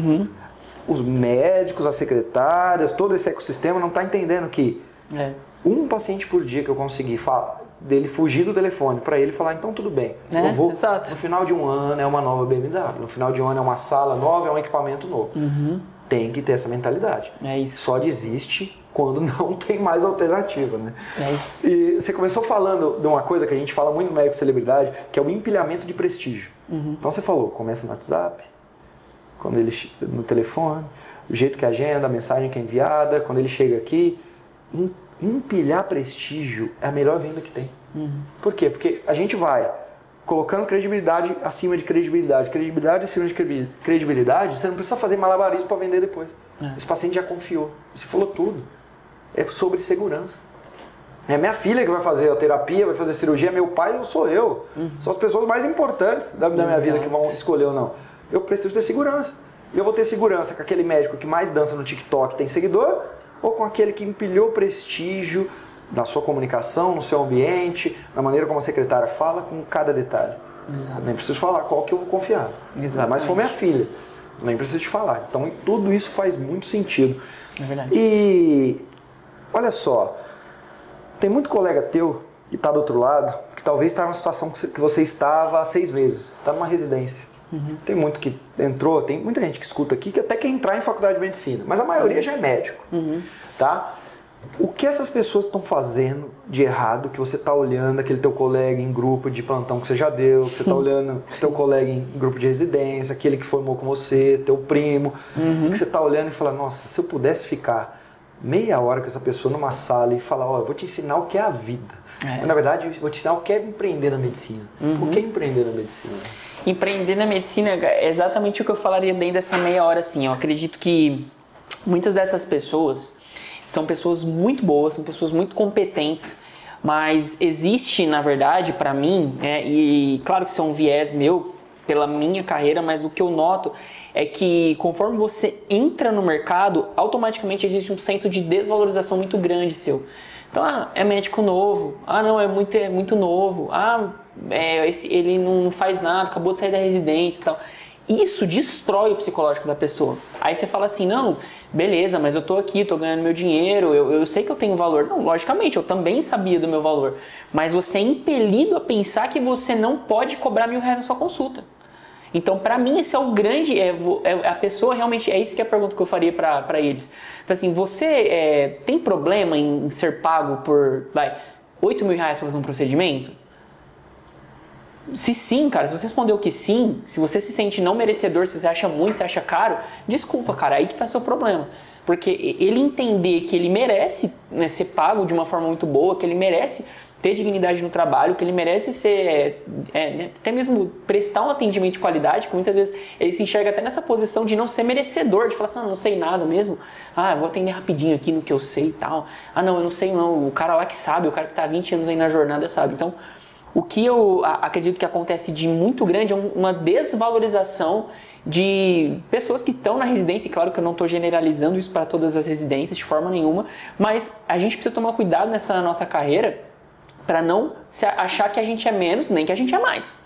Speaker 3: Os médicos, as secretárias, todo esse ecossistema não está entendendo que
Speaker 1: É.
Speaker 3: um paciente por dia que eu conseguir falar, dele fugir do telefone para ele falar, então tudo bem,
Speaker 1: É,
Speaker 3: eu vou.
Speaker 1: exato.
Speaker 3: No final de um ano é uma nova BMW, no final de um ano é uma sala nova, é um equipamento novo. Tem que ter essa mentalidade.
Speaker 1: É isso.
Speaker 3: Só desiste quando não tem mais alternativa, né?
Speaker 1: É.
Speaker 3: E você começou falando de uma coisa que a gente fala muito no médico celebridade, que é o empilhamento de prestígio. Então você falou, começa no WhatsApp, quando ele no telefone, o jeito que agenda, a mensagem que é enviada, quando ele chega aqui, em- empilhar prestígio é a melhor venda que tem. Por quê? Porque a gente vai colocando credibilidade acima de credibilidade, credibilidade acima de credi- credibilidade, você não precisa fazer malabarismo para vender depois. Esse paciente já confiou. Você falou tudo. É sobre segurança. É minha filha que vai fazer a terapia, vai fazer a cirurgia, meu pai ou sou eu. São as pessoas mais importantes da, da minha vida que vão escolher ou não. Eu preciso ter segurança. E eu vou ter segurança com aquele médico que mais dança no TikTok tem seguidor, ou com aquele que empilhou prestígio na sua comunicação, no seu ambiente, na maneira como a secretária fala, com cada detalhe.
Speaker 1: Exato.
Speaker 3: Nem preciso falar qual que eu vou confiar.
Speaker 1: Exatamente.
Speaker 3: Mas se for minha filha, nem preciso te falar. Então tudo isso faz muito sentido.
Speaker 1: É verdade.
Speaker 3: E olha só, tem muito colega teu que está do outro lado, que talvez está numa situação que você- estava há seis meses, está numa residência. Tem muito que entrou, tem muita gente que escuta aqui que até quer entrar em faculdade de medicina, mas a maioria já é médico, tá? O que essas pessoas estão fazendo de errado que você está olhando aquele teu colega em grupo de plantão que você já deu, que você está olhando teu colega em grupo de residência, aquele que formou com você, teu primo, que você está olhando e fala, nossa, se eu pudesse ficar meia hora com essa pessoa numa sala e falar, ó, eu vou te ensinar o que é a vida.
Speaker 1: É.
Speaker 3: Mas, na verdade, eu vou te ensinar o que é empreender na medicina. O que é empreender na medicina?
Speaker 1: Empreender na medicina é exatamente o que eu falaria dentro dessa meia hora, assim. Eu acredito que muitas dessas pessoas são pessoas muito boas, são pessoas muito competentes, mas existe, na verdade, para mim, né, e claro que isso é um viés meu pela minha carreira, mas o que eu noto é que conforme você entra no mercado, automaticamente existe um senso de desvalorização muito grande seu. Então, ah, é médico novo. Ah, não, é muito, é muito novo. Ah, é, esse- ele não faz nada, acabou de sair da residência e tal. Isso destrói o psicológico da pessoa. Aí você fala assim, não, beleza, mas eu tô aqui, tô ganhando meu dinheiro, eu, eu sei que eu tenho valor. Não, logicamente, eu também sabia do meu valor. Mas você é impelido a pensar que você não pode cobrar mil reais na sua consulta. Então, para mim, esse é o grande. É, é a pessoa realmente. É isso que é a pergunta que eu faria para eles. Então, assim, você é, tem problema em ser pago por, vai, 8 mil reais para fazer um procedimento? se sim, cara, se você respondeu que sim, se você se sente não merecedor, se você acha muito, se acha caro, desculpa, cara, aí que tá seu problema. Porque ele entender que ele merece né, ser pago de uma forma muito boa, que ele merece ter dignidade no trabalho, que ele merece ser, é, né, até mesmo prestar um atendimento de qualidade, que muitas vezes ele se enxerga até nessa posição de não ser merecedor, de falar assim, ah, não sei nada mesmo, ah, vou atender rapidinho aqui no que eu sei e tal, ah, não, eu não sei não, o cara lá que sabe, o cara que está 20 anos aí na jornada sabe, então o que eu acredito que acontece de muito grande é uma desvalorização de pessoas que estão na residência, e claro que eu não estou generalizando isso para todas as residências de forma nenhuma, mas a gente precisa tomar cuidado nessa nossa carreira para não achar que a gente é menos, nem que a gente é mais.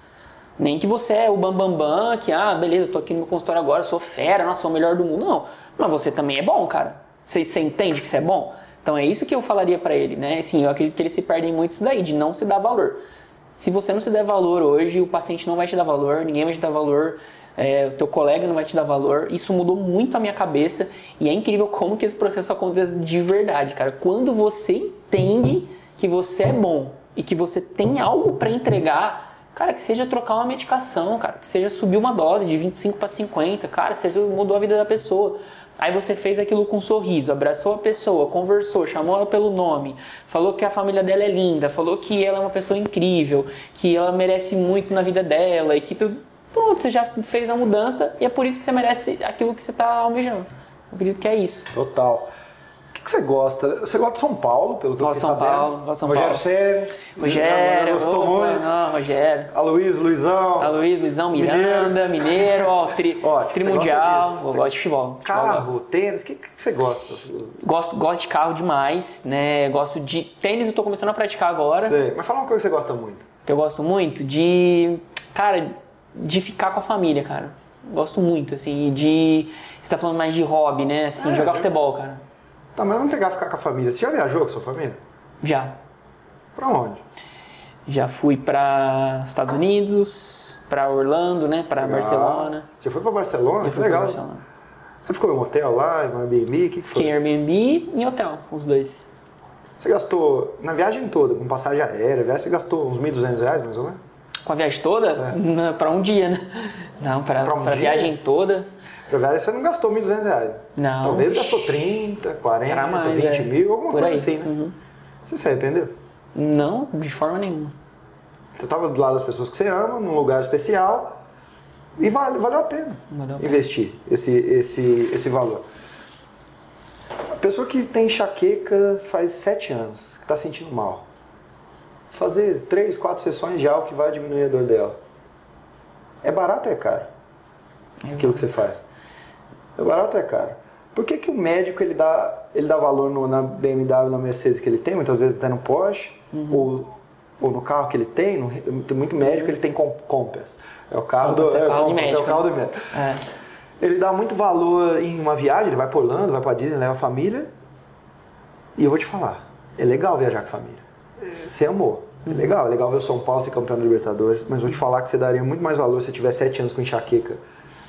Speaker 1: Nem que você é o bambambam, bam, bam, que, ah, beleza, eu tô aqui no meu consultório agora, sou fera, nossa, sou o melhor do mundo. Não, mas você também é bom, cara. Você, você entende que você é bom? Então é isso que eu falaria para ele, né? Assim, eu acredito que eles se perdem muito isso daí, de não se dar valor. Se você não se der valor hoje, o paciente não vai te dar valor, ninguém vai te dar valor, é, o teu colega não vai te dar valor. Isso mudou muito a minha cabeça e é incrível como que esse processo acontece de verdade, cara. Quando você entende que você é bom e que você tem algo para entregar, cara, que seja trocar uma medicação, cara, que seja subir uma dose de 25 para 50, cara, seja mudou a vida da pessoa. Aí você fez aquilo com um sorriso, abraçou a pessoa, conversou, chamou ela pelo nome, falou que a família dela é linda, falou que ela é uma pessoa incrível, que ela merece muito na vida dela e que tudo. Pronto, você já fez a mudança e é por isso que você merece aquilo que você está almejando. Eu acredito que é isso.
Speaker 3: Total que você gosta? Você gosta de São Paulo, pelo que eu
Speaker 1: São
Speaker 3: sabendo?
Speaker 1: Paulo, gosto de São
Speaker 3: Rogério
Speaker 1: Paulo.
Speaker 3: Ceni.
Speaker 1: Rogério,
Speaker 3: gostou
Speaker 1: opa,
Speaker 3: muito.
Speaker 1: Não, Rogério.
Speaker 3: Aloysio, Luizão.
Speaker 1: Aloysio, Luizão, Miranda, Mineiro, ó, tri,
Speaker 3: Ó, você
Speaker 1: Trimundial. Eu gosto de futebol. Futebol
Speaker 3: Carro, tênis, o que, que você gosta?
Speaker 1: Gosto, gosto de carro demais, né? Gosto de tênis, eu tô começando a praticar agora.
Speaker 3: Sei. Mas fala uma coisa que você gosta muito.
Speaker 1: que eu gosto muito de, cara, de ficar com a família, cara. Gosto muito, assim, de. Você tá falando mais de hobby, né? Assim,
Speaker 3: É,
Speaker 1: jogar
Speaker 3: eu-
Speaker 1: futebol, cara.
Speaker 3: Tá, mas vamos pegar ficar com a família. Você já viajou com a sua família?
Speaker 1: Já.
Speaker 3: Pra onde?
Speaker 1: Já fui para Estados Unidos, para Orlando, né? Para. Barcelona.
Speaker 3: Já foi pra Barcelona?
Speaker 1: Já
Speaker 3: Que
Speaker 1: fui
Speaker 3: legal.
Speaker 1: Barcelona.
Speaker 3: Você ficou em um hotel lá, em um Airbnb? O que, que foi?
Speaker 1: Fiquei em Airbnb e em hotel, os dois.
Speaker 3: Você gastou, na viagem toda, com passagem aérea, viagem, você gastou uns 1.200 reais, mais ou menos?
Speaker 1: Com a viagem toda?
Speaker 3: É.
Speaker 1: Para um dia, né? Não, para
Speaker 3: Pra um
Speaker 1: a viagem toda.
Speaker 3: Viagem você não gastou 1.200 reais.
Speaker 1: Não.
Speaker 3: Talvez gastou 30, 40,
Speaker 1: Era mais,
Speaker 3: 20
Speaker 1: é.
Speaker 3: mil, alguma
Speaker 1: Por
Speaker 3: coisa
Speaker 1: aí.
Speaker 3: assim, né?
Speaker 1: Uhum.
Speaker 3: Você se arrependeu?
Speaker 1: Não, de forma nenhuma.
Speaker 3: Você estava do lado das pessoas que você ama, num lugar especial, e vale, valeu a pena
Speaker 1: Valeu a pena.
Speaker 3: investir esse, esse, esse valor. A pessoa que tem enxaqueca faz sete anos, que está sentindo mal. Fazer três, quatro sessões de álcool que vai diminuir a dor dela. É barato ou é caro? Aquilo que você faz. É barato ou é caro? Por que, que o médico ele dá, ele dá valor no- na BMW, na Mercedes que ele tem, muitas vezes até no Porsche,
Speaker 1: Uhum.
Speaker 3: ou, ou no carro que ele tem? No, tem muito médico ele tem com- Compass. É o carro do,
Speaker 1: Compass é
Speaker 3: é,
Speaker 1: carro
Speaker 3: é o
Speaker 1: médico,
Speaker 3: carro do médico. Ele dá muito valor em uma viagem, ele vai por Orlando, vai pra Disney, leva a família. E eu vou te falar, é legal viajar com a família. Você amou. É
Speaker 1: Uhum.
Speaker 3: legal, é legal ver o São Paulo ser campeão da Libertadores, mas vou te falar que você daria muito mais valor se você tivesse 7 anos com enxaqueca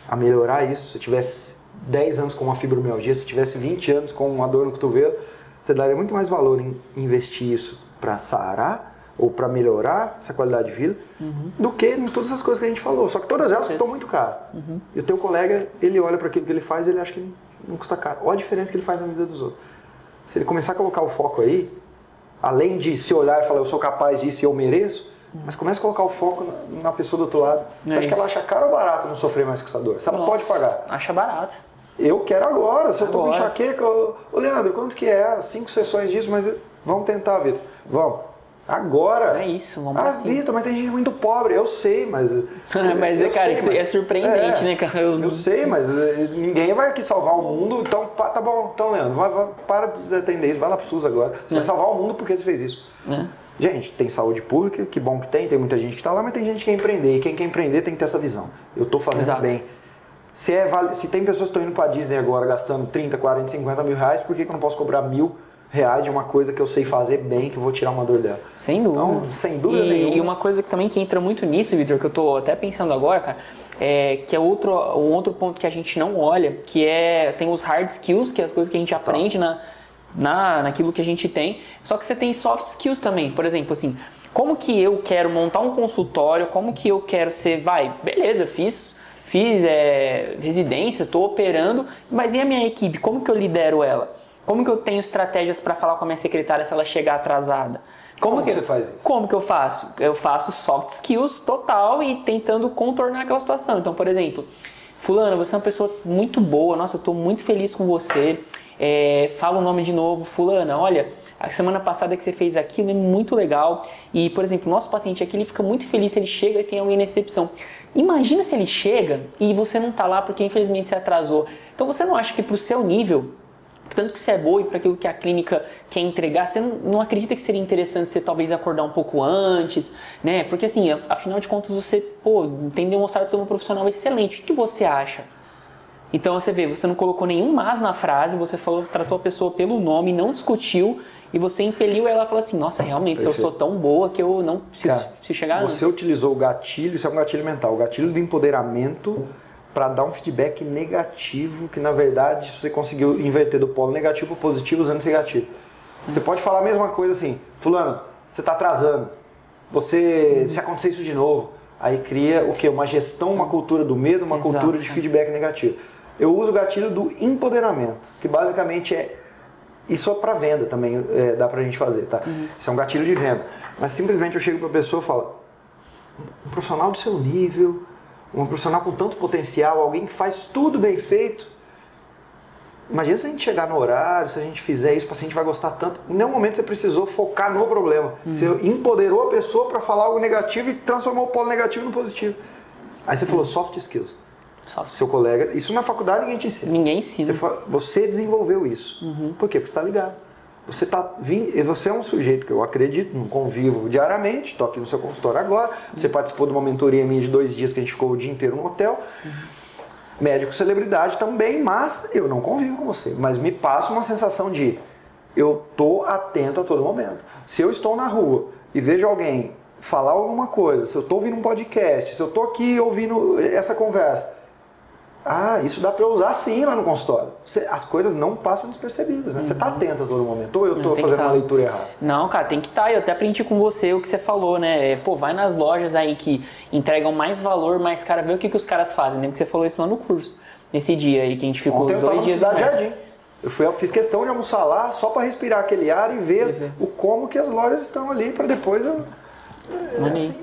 Speaker 3: a melhorar isso, se você tivesse 10 anos com uma fibromialgia, se você tivesse 20 anos com uma dor no cotovelo, você daria muito mais valor em investir isso para sarar ou para melhorar essa qualidade de vida do que em todas as coisas que a gente falou. Só que todas elas custam muito caro. E o teu colega, ele olha para aquilo que ele faz e ele acha que não custa caro. Olha a diferença que ele faz na vida dos outros. Se ele começar a colocar o foco aí, além de se olhar e falar eu sou capaz disso e eu mereço, mas começa a colocar o foco na, pessoa do outro lado. Você
Speaker 1: É
Speaker 3: acha que ela acha caro ou barato não sofrer mais com essa dor? Se ela
Speaker 1: Nossa,
Speaker 3: pode pagar.
Speaker 1: Acha barato.
Speaker 3: Eu quero agora, se eu tô com enxaqueca, ô, ô Leandro, quanto que é? Cinco sessões disso, mas vamos tentar, Vitor. Vamos. Agora.
Speaker 1: É isso, vamos
Speaker 3: Ah,
Speaker 1: cima.
Speaker 3: Vitor, mas tem gente muito pobre. Eu sei, mas.
Speaker 1: Mas,
Speaker 3: eu
Speaker 1: é, cara,
Speaker 3: sei,
Speaker 1: isso é surpreendente, né, cara? Eu-
Speaker 3: Eu sei, mas eh, ninguém vai aqui salvar o mundo. Então, tá bom, então, Leandro, vai, vai, para de atender isso, vai lá pro SUS agora. Você vai salvar o mundo porque você fez isso.
Speaker 1: É.
Speaker 3: Gente, tem saúde pública, que bom que tem, tem muita gente que está lá, mas tem gente que quer empreender. E quem quer empreender tem que ter essa visão. Eu estou fazendo
Speaker 1: Exato.
Speaker 3: bem. Se, é, se tem pessoas que estão indo para Disney agora gastando 30, 40, 50 mil reais, por que, que eu não posso cobrar mil reais de uma coisa que eu sei fazer bem, que eu vou tirar uma dor dela?
Speaker 1: Sem dúvida.
Speaker 3: Então, sem dúvida
Speaker 1: e,
Speaker 3: nenhuma.
Speaker 1: E uma coisa que também que entra muito nisso, Vitor, que eu tô até pensando agora, cara, é que é outro, um outro ponto que a gente não olha, que é tem os hard skills, que é as coisas que a gente
Speaker 3: Tá.
Speaker 1: aprende na, na, naquilo que a gente tem. Só que você tem soft skills também. Por exemplo, assim, como que eu quero montar um consultório, como que eu quero ser, vai, beleza, fiz, fiz é, residência, estou operando, mas e a minha equipe? Como que eu lidero ela? Como que eu tenho estratégias para falar com a minha secretária se ela chegar atrasada?
Speaker 3: Como,
Speaker 1: que
Speaker 3: você faz isso?
Speaker 1: Como que eu faço? Eu faço soft skills total e tentando contornar aquela situação. Então, por exemplo, fulano, você é uma pessoa muito boa, nossa, eu estou muito feliz com você. É, fala o nome de novo, fulana, olha, a semana passada que você fez aquilo é muito legal. E, por exemplo, nosso paciente aqui, ele fica muito feliz se ele chega e tem alguém na recepção. Imagina se ele chega e você não está lá porque infelizmente se atrasou. Então você não acha que para o seu nível tanto que você é boa e para aquilo que a clínica quer entregar, você não, não, acredita que seria interessante você talvez acordar um pouco antes, né? Porque assim, afinal de contas você, pô, tem demonstrado ser uma profissional excelente. O que você acha? Então você vê, você não colocou nenhum mas na frase, você falou, tratou a pessoa pelo nome, não discutiu e você impeliu ela a falar assim, nossa, realmente, Perfeito. eu sou tão boa que eu não preciso Cara, se chegar
Speaker 3: Você antes. utilizou o gatilho, isso é um gatilho mental, o gatilho do empoderamento para dar um feedback negativo, que na verdade você conseguiu inverter do polo negativo para positivo usando esse gatilho. Você pode falar a mesma coisa assim, fulano, você está atrasando, você, se acontecer isso de novo, aí cria o que? Uma gestão, uma cultura do medo, uma Exato. cultura de feedback negativo. Eu uso o gatilho do empoderamento, que basicamente é isso é para venda também, é, dá para a gente fazer, tá? Uhum. Isso é um gatilho de venda. Mas simplesmente eu chego para a pessoa e falo, um profissional do seu nível, uma profissional com tanto potencial, alguém que faz tudo bem feito. Imagina se a gente chegar no horário, se a gente fizer isso, o paciente vai gostar tanto. Em nenhum momento você precisou focar no problema. Uhum. Você empoderou a pessoa para falar algo negativo e transformou o polo negativo no positivo. Aí você falou soft skills. Seu colega. Isso na faculdade ninguém te ensina.
Speaker 1: Ninguém ensina.
Speaker 3: Você, você desenvolveu isso. Uhum. Por quê? Porque você está ligado. Você, tá, você é um sujeito que eu acredito, não convivo diariamente, estou aqui no seu consultório agora. Você participou de uma mentoria minha de dois dias que a gente ficou o dia inteiro no hotel. Médico celebridade também, mas eu não convivo com você. Mas me passa uma sensação de eu estou atento a todo momento. Se eu estou na rua e vejo alguém falar alguma coisa, se eu estou ouvindo um podcast, se eu estou aqui ouvindo essa conversa, ah, isso dá para usar sim lá no consultório. As coisas não passam despercebidas, né? Uhum. Você está atento a todo momento. Ou eu estou fazendo uma tá. leitura errada?
Speaker 1: Não, cara, tem que estar. Tá. Eu até aprendi com você o que você falou, né? É, pô, vai nas lojas aí que entregam mais valor, mas, cara, vê o que, que os caras fazem. Lembra que você falou isso lá no curso, nesse dia aí que a gente ficou
Speaker 3: Ontem
Speaker 1: dois dias
Speaker 3: no Jardim. Eu fui, fiz questão de almoçar lá só para respirar aquele ar e ver o como que as lojas estão ali para depois eu.
Speaker 1: É, assim,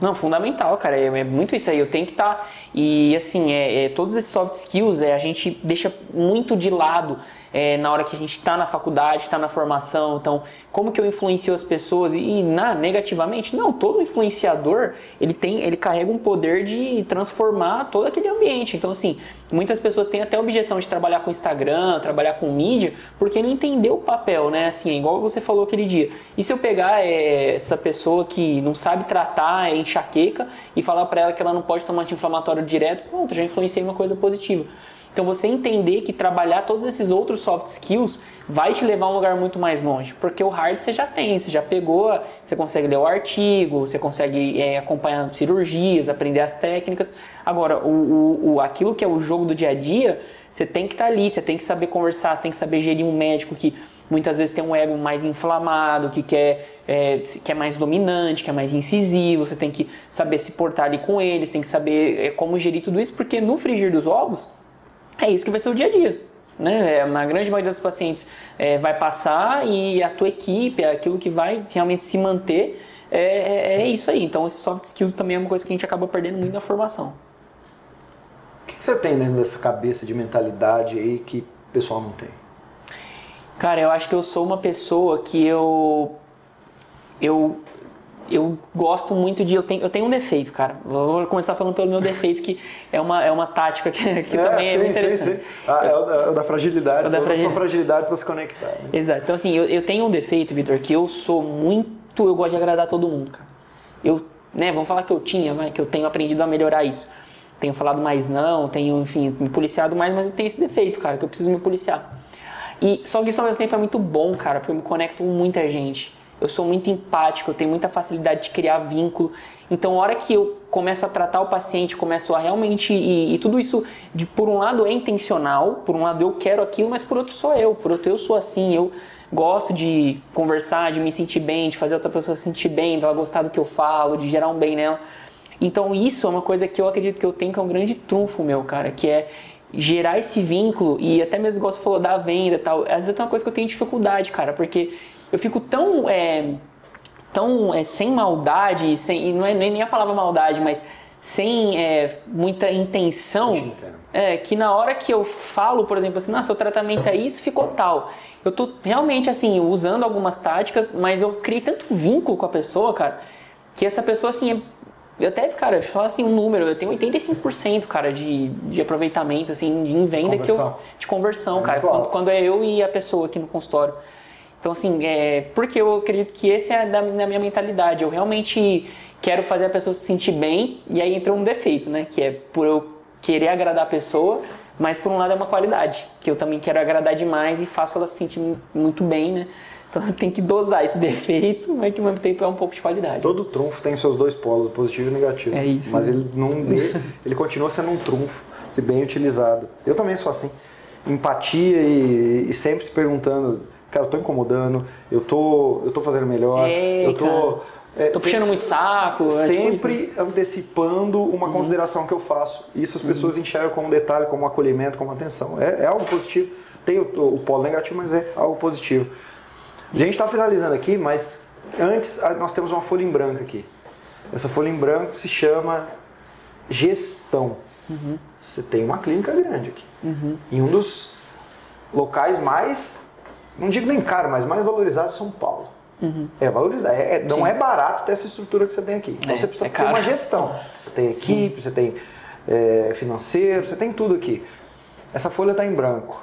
Speaker 1: não, fundamental, cara. É, é, muito isso aí. Eu tenho que estar. Tá, e assim, é, é, todos esses soft skills é, a gente deixa muito de lado é, na hora que a gente está na faculdade, está na formação. Então, como que eu influencio as pessoas? E na, negativamente? Não, todo influenciador ele tem, ele carrega um poder de transformar todo aquele ambiente. Então, assim, muitas pessoas têm até objeção de trabalhar com Instagram, trabalhar com mídia, porque não entendeu o papel, né? Assim, é igual você falou aquele dia. E se eu pegar é, essa pessoa que não sabe tratar, é enxaqueca, e falar para ela que ela não pode tomar anti-inflamatório direto, pronto, já influenciei uma coisa positiva. Então você entender que trabalhar todos esses outros soft skills vai te levar a um lugar muito mais longe, porque o hard você já tem, você já pegou, você consegue ler o artigo, você consegue é, acompanhar cirurgias, aprender as técnicas. Agora, o, o, o, aquilo que é o jogo do dia a dia, você tem que estar tá ali, você tem que saber conversar, você tem que saber gerir um médico que muitas vezes tem um ego mais inflamado, que quer, é, que é mais dominante, que é mais incisivo, você tem que saber se portar ali com eles, tem que saber é, como gerir tudo isso, porque no frigir dos ovos, é isso que vai ser o dia a dia. Né? É, grande maioria dos pacientes é, vai passar e a tua equipe, aquilo que vai realmente se manter, é, é, é isso aí. Então, esses soft skills também é uma coisa que a gente acaba perdendo muito na formação.
Speaker 3: O que, que você tem dentro dessa cabeça de mentalidade aí que o pessoal não tem?
Speaker 1: Cara, eu acho que eu sou uma pessoa que eu eu eu gosto muito de. Eu tenho, eu tenho um defeito, cara. Vou começar falando pelo meu defeito, que é uma, é uma tática que, que é, também é sim, é interessante. Sim, sim.
Speaker 3: Ah, é, o da, é o da fragilidade, é da fragilidade. fragilidade para se conectar. Né?
Speaker 1: Exato. Então, assim, eu, eu tenho um defeito, Vitor, que eu sou muito. Eu gosto de agradar todo mundo, cara. Eu, né, vamos falar que eu tinha, mas que eu tenho aprendido a melhorar isso. Tenho falado mais não, tenho, enfim, me policiado mais, mas eu tenho esse defeito, cara, que eu preciso me policiar. E só que isso ao mesmo tempo é muito bom, cara, porque eu me conecto com muita gente eu sou muito empático, eu tenho muita facilidade de criar vínculo. Então, a hora que eu começo a tratar o paciente, começo a realmente. E, e, tudo isso, de, por um lado, é intencional, por um lado, eu quero aquilo, mas por outro, sou eu, por outro, eu sou assim. Eu, gosto de conversar, de me sentir bem, de fazer outra pessoa se sentir bem, de ela gostar do que eu falo, de gerar um bem nela. Então isso é uma coisa que eu acredito que eu tenho que é um grande trunfo meu, cara, que é gerar esse vínculo e até mesmo igual você falou da venda e tal. Às vezes é uma coisa que eu tenho dificuldade, cara, porque eu fico tão é, tão é, sem maldade, sem, e não é nem a palavra maldade, mas sem é, muita intenção, é, que na hora que eu falo, por exemplo, assim, nossa, o tratamento é isso, ficou tal. Eu tô realmente, assim, usando algumas táticas, mas eu criei tanto vínculo com a pessoa, cara, que essa pessoa, assim, é, eu até, cara, falo assim um número, eu tenho 85%, cara, de, de aproveitamento, assim, em venda que eu, de conversão, é cara, quando, quando, é eu e a pessoa aqui no consultório. Então, assim, é, porque eu acredito que esse é da, da minha mentalidade, eu realmente quero fazer a pessoa se sentir bem, e aí entra um defeito, né? Que é por eu querer agradar a pessoa, mas por um lado é uma qualidade, que eu também quero agradar demais e faço ela se sentir muito bem, né? Então eu tenho que dosar esse defeito, mas que ao mesmo tempo é um pouco de qualidade.
Speaker 3: Todo trunfo tem seus dois polos, positivo e negativo.
Speaker 1: É isso.
Speaker 3: Mas ele não ele continua sendo um trunfo, se bem utilizado. Eu também sou assim. Empatia e, e sempre se perguntando, cara, eu tô incomodando, eu tô, eu tô fazendo melhor,
Speaker 1: Ei,
Speaker 3: eu tô.
Speaker 1: Cara é, Tô puxando muito saco.
Speaker 3: É tipo sempre antecipando uma uhum. consideração que eu faço. Isso as pessoas uhum. enxergam como detalhe, como acolhimento, como atenção. É, é algo positivo. Tem o, o, polo negativo, mas é algo positivo. A gente está finalizando aqui, mas antes nós temos uma folha em branco aqui. Essa folha em branco se chama gestão. Uhum. Você tem uma clínica grande aqui.
Speaker 1: Uhum.
Speaker 3: Em um dos locais mais, não digo nem caro, mas mais valorizados de São Paulo.
Speaker 1: Uhum.
Speaker 3: É valorizar. É, é, não é barato ter essa estrutura que você tem aqui. Então
Speaker 1: é,
Speaker 3: você precisa
Speaker 1: é
Speaker 3: ter uma gestão. Você tem equipe, Sim. você tem é, financeiro, você tem tudo aqui. Essa folha está em branco.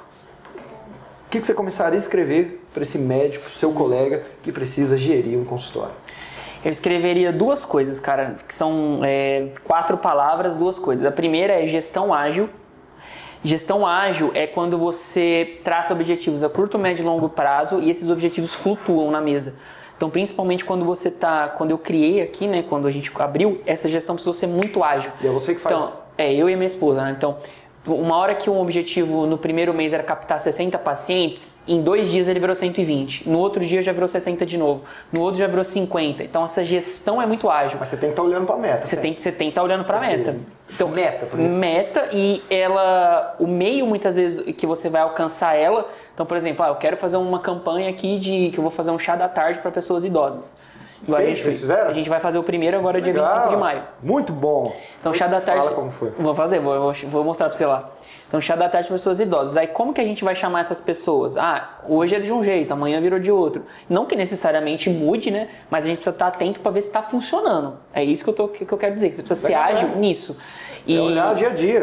Speaker 3: O que, que você começaria a escrever para esse médico, seu colega, que precisa gerir um consultório?
Speaker 1: Eu escreveria duas coisas, cara, que são é, quatro palavras, duas coisas. A primeira é gestão ágil. Gestão ágil é quando você traça objetivos a curto, médio e longo prazo e esses objetivos flutuam na mesa. Então, principalmente quando você tá, quando eu criei aqui, né, quando a gente abriu, essa gestão precisou ser muito ágil.
Speaker 3: E é você que faz.
Speaker 1: Então, é eu e minha esposa, né? Então, uma hora que um objetivo no primeiro mês era captar 60 pacientes, em dois dias ele virou 120. No outro dia já virou 60 de novo. No outro já virou 50. Então essa gestão é muito ágil.
Speaker 3: Mas você tem que estar tá olhando para a meta.
Speaker 1: Você tem, você tem que estar tá olhando para a meta.
Speaker 3: Então, meta,
Speaker 1: por meta e ela, o meio muitas vezes que você vai alcançar ela. Então, por exemplo, ah, eu quero fazer uma campanha aqui de que eu vou fazer um chá da tarde para pessoas idosas.
Speaker 3: Igual a gente, fizeram?
Speaker 1: A gente vai fazer o primeiro agora dia Legal. 25 de maio.
Speaker 3: Muito bom.
Speaker 1: Então, chá da tarde.
Speaker 3: Fala como foi.
Speaker 1: Vou fazer, vou, vou mostrar para você lá. Então, chá da tarde para pessoas idosas. Aí, como que a gente vai chamar essas pessoas? Ah, hoje é de um jeito, amanhã virou de outro. Não que necessariamente mude, né? Mas a gente precisa estar atento para ver se está funcionando. É isso que eu, tô, que eu quero dizer. Você precisa Legal, ser ágil né? nisso.
Speaker 3: E... É olhar dia a dia.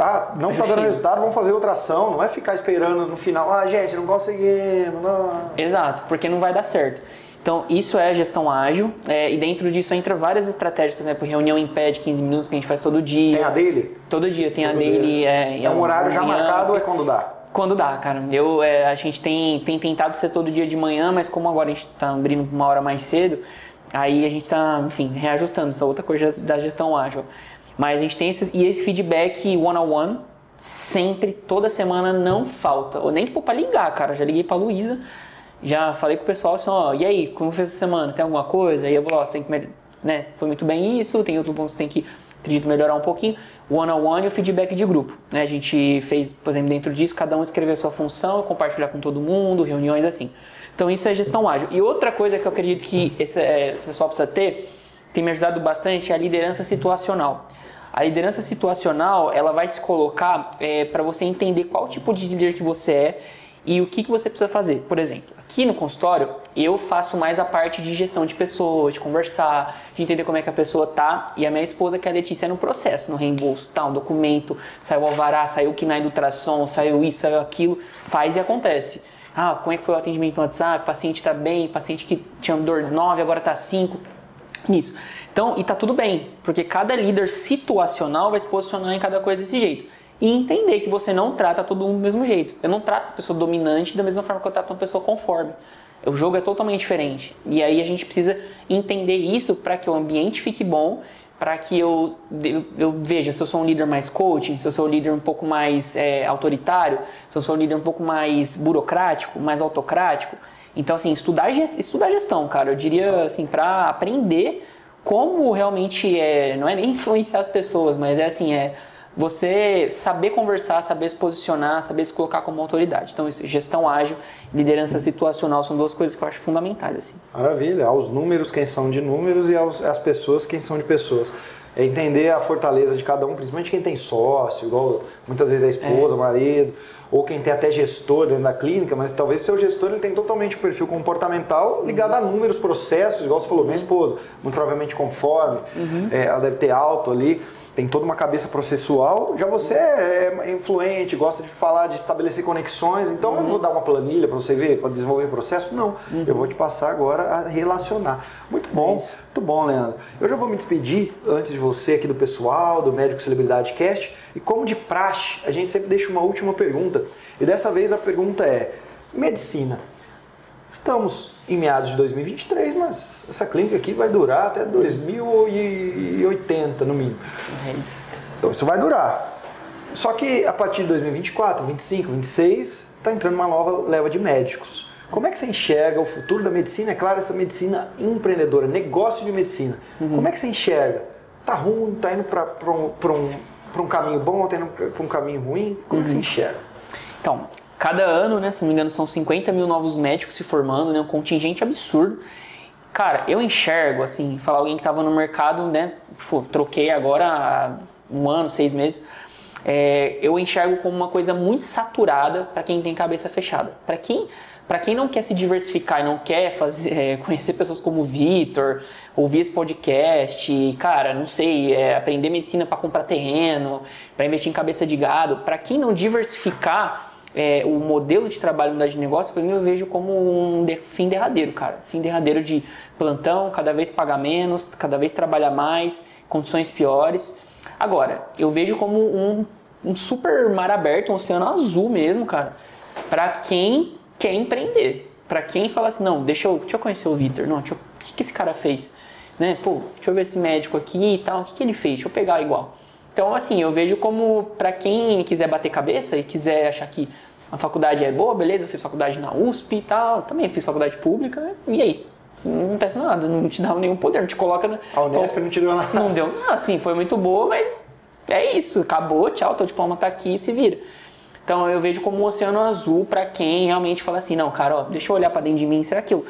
Speaker 3: Ah, não está dando resultado, vamos fazer outra ação. Não é ficar esperando no final. Ah, gente, não conseguimos. Não.
Speaker 1: Exato, porque não vai dar certo. Então, isso é gestão ágil, é, e dentro disso entra várias estratégias, por exemplo, reunião em pé de 15 minutos que a gente faz todo dia.
Speaker 3: Tem a dele?
Speaker 1: Todo dia, tem todo a dele.
Speaker 3: É, é, um horário já marcado ou é quando dá?
Speaker 1: Quando dá, cara. Eu, é, a gente tem, tem tentado ser todo dia de manhã, mas como agora a gente está abrindo uma hora mais cedo, aí a gente está, enfim, reajustando. Isso é outra coisa da gestão ágil. Mas a gente tem esses, e esse feedback one-on-one, -on -one, sempre, toda semana, não falta. Ou nem for para ligar, cara. Já liguei para Luísa já falei com o pessoal assim, ó, e aí, como fez essa semana? Tem alguma coisa? Aí eu vou, ó, você tem que, né, foi muito bem isso, tem outro ponto que você tem que, acredito, melhorar um pouquinho. One on one e o feedback de grupo. Né? A gente fez, por exemplo, dentro disso, cada um escrever a sua função, compartilhar com todo mundo, reuniões assim. Então isso é gestão ágil. E outra coisa que eu acredito que esse, é, esse pessoal precisa ter, tem me ajudado bastante, é a liderança situacional. A liderança situacional, ela vai se colocar é, para você entender qual tipo de líder que você é e o que, que você precisa fazer. Por exemplo, Aqui no consultório, eu faço mais a parte de gestão de pessoas, de conversar, de entender como é que a pessoa tá. E a minha esposa, que é a Letícia, é no processo, no reembolso, tá, um documento, saiu o alvará, saiu o KNAI do ultrassom, saiu isso, saiu aquilo, faz e acontece. Ah, como é que foi o atendimento no WhatsApp? O paciente está bem, paciente que tinha dor 9, agora está 5. Nisso. Então, e tá tudo bem, porque cada líder situacional vai se posicionar em cada coisa desse jeito e entender que você não trata todo mundo do mesmo jeito. Eu não trato a pessoa dominante da mesma forma que eu trato uma pessoa conforme. O jogo é totalmente diferente. E aí a gente precisa entender isso para que o ambiente fique bom, para que eu, eu, eu, veja se eu sou um líder mais coaching, se eu sou um líder um pouco mais é, autoritário, se eu sou um líder um pouco mais burocrático, mais autocrático. Então, assim, estudar, estudar gestão, cara, eu diria assim, para aprender como realmente é, não é nem influenciar as pessoas, mas é assim, é você saber conversar, saber se posicionar, saber se colocar como autoridade. Então, isso, gestão ágil, liderança situacional são duas coisas que eu acho fundamentais. Assim.
Speaker 3: Maravilha. Aos números, quem são de números, e aos, às pessoas, quem são de pessoas. É entender a fortaleza de cada um, principalmente quem tem sócio, igual muitas vezes a esposa, é. o marido, ou quem tem até gestor dentro da clínica, mas talvez seu gestor ele tem totalmente o perfil comportamental ligado a números, processos, igual você falou, minha esposa, muito provavelmente conforme, uhum. é, ela deve ter alto ali tem toda uma cabeça processual, já você é influente, gosta de falar, de estabelecer conexões, então uhum. eu vou dar uma planilha para você ver, para desenvolver o processo? Não, uhum. eu vou te passar agora a relacionar. Muito bom, é muito bom, Leandro. Eu já vou me despedir antes de você aqui do pessoal, do Médico Celebridade Cast, e como de praxe, a gente sempre deixa uma última pergunta, e dessa vez a pergunta é, medicina, estamos em meados de 2023, mas essa clínica aqui vai durar até 2080 no mínimo. Então isso vai durar. Só que a partir de 2024, 25, 26, está entrando uma nova leva de médicos. Como é que você enxerga o futuro da medicina? É claro, essa medicina empreendedora, negócio de medicina. Uhum. Como é que você enxerga? Tá ruim, tá indo para um, um, um caminho bom, ou tá indo para um caminho ruim? Como uhum. é que você uhum. enxerga?
Speaker 1: Então, cada ano, né, se não me engano, são 50 mil novos médicos se formando, né, um contingente absurdo. Cara, eu enxergo, assim, falar alguém que estava no mercado, né? Tipo, troquei agora há um ano, seis meses. É, eu enxergo como uma coisa muito saturada para quem tem cabeça fechada. Para quem, para quem não quer se diversificar e não quer fazer, é, conhecer pessoas como o Vitor, ouvir esse podcast, cara, não sei, é, aprender medicina para comprar terreno, para investir em cabeça de gado. Para quem não diversificar é, o modelo de trabalho da de negócio, para mim eu vejo como um de, fim derradeiro, cara. Fim derradeiro de plantão, cada vez pagar menos, cada vez trabalhar mais, condições piores. Agora, eu vejo como um, um super mar aberto, um oceano azul mesmo, cara, para quem quer empreender. Para quem fala assim, não, deixa eu, deixa eu conhecer o Vitor, não, o que, que esse cara fez? Né? Pô, deixa eu ver esse médico aqui e tal, o que, que ele fez? Deixa eu pegar igual. Então, assim, eu vejo como para quem quiser bater cabeça e quiser achar que a faculdade é boa, beleza, eu fiz faculdade na USP e tal, também fiz faculdade pública, e aí? Não acontece nada, não te dá nenhum poder, não te coloca... Na...
Speaker 3: A Unesp não te deu nada.
Speaker 1: Não deu nada, assim, foi muito boa, mas é isso, acabou, tchau, teu diploma tá aqui e se vira. Então eu vejo como um oceano azul para quem realmente fala assim, não, cara, ó, deixa eu olhar para dentro de mim, será que eu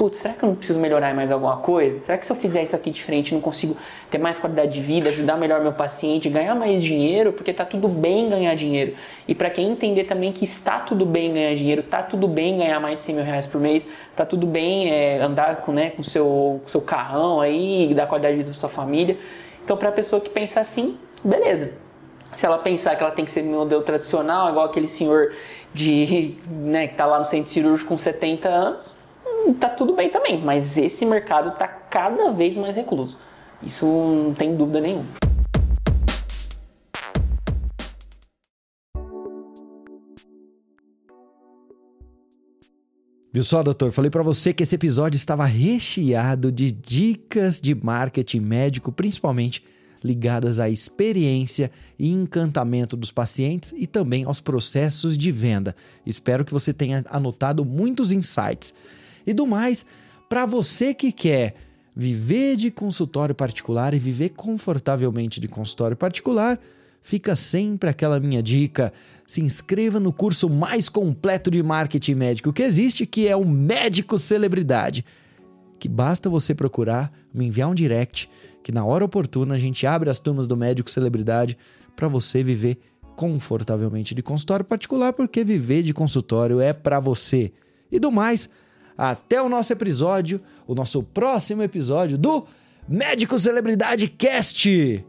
Speaker 1: putz, será que eu não preciso melhorar mais alguma coisa? Será que se eu fizer isso aqui diferente, não consigo ter mais qualidade de vida, ajudar melhor meu paciente, ganhar mais dinheiro? Porque tá tudo bem ganhar dinheiro. E para quem entender também que está tudo bem ganhar dinheiro, tá tudo bem ganhar mais de 100 mil reais por mês, tá tudo bem é, andar com, né, com seu, seu carrão aí, dar qualidade de vida pra sua família. Então, para a pessoa que pensa assim, beleza. Se ela pensar que ela tem que ser modelo tradicional, igual aquele senhor de, né, que está lá no centro cirúrgico com 70 anos, tá tudo bem também, mas esse mercado está cada vez mais recluso. Isso não tem dúvida nenhuma.
Speaker 2: Viu só, doutor? Falei para você que esse episódio estava recheado de dicas de marketing médico, principalmente ligadas à experiência e encantamento dos pacientes e também aos processos de venda. Espero que você tenha anotado muitos insights. E do mais, para você que quer viver de consultório particular e viver confortavelmente de consultório particular, fica sempre aquela minha dica: se inscreva no curso mais completo de marketing médico que existe, que é o Médico Celebridade. Que basta você procurar, me enviar um direct, que na hora oportuna a gente abre as turmas do Médico Celebridade para você viver confortavelmente de consultório particular, porque viver de consultório é para você. E do mais, até o nosso episódio, o nosso próximo episódio do Médico Celebridade Cast.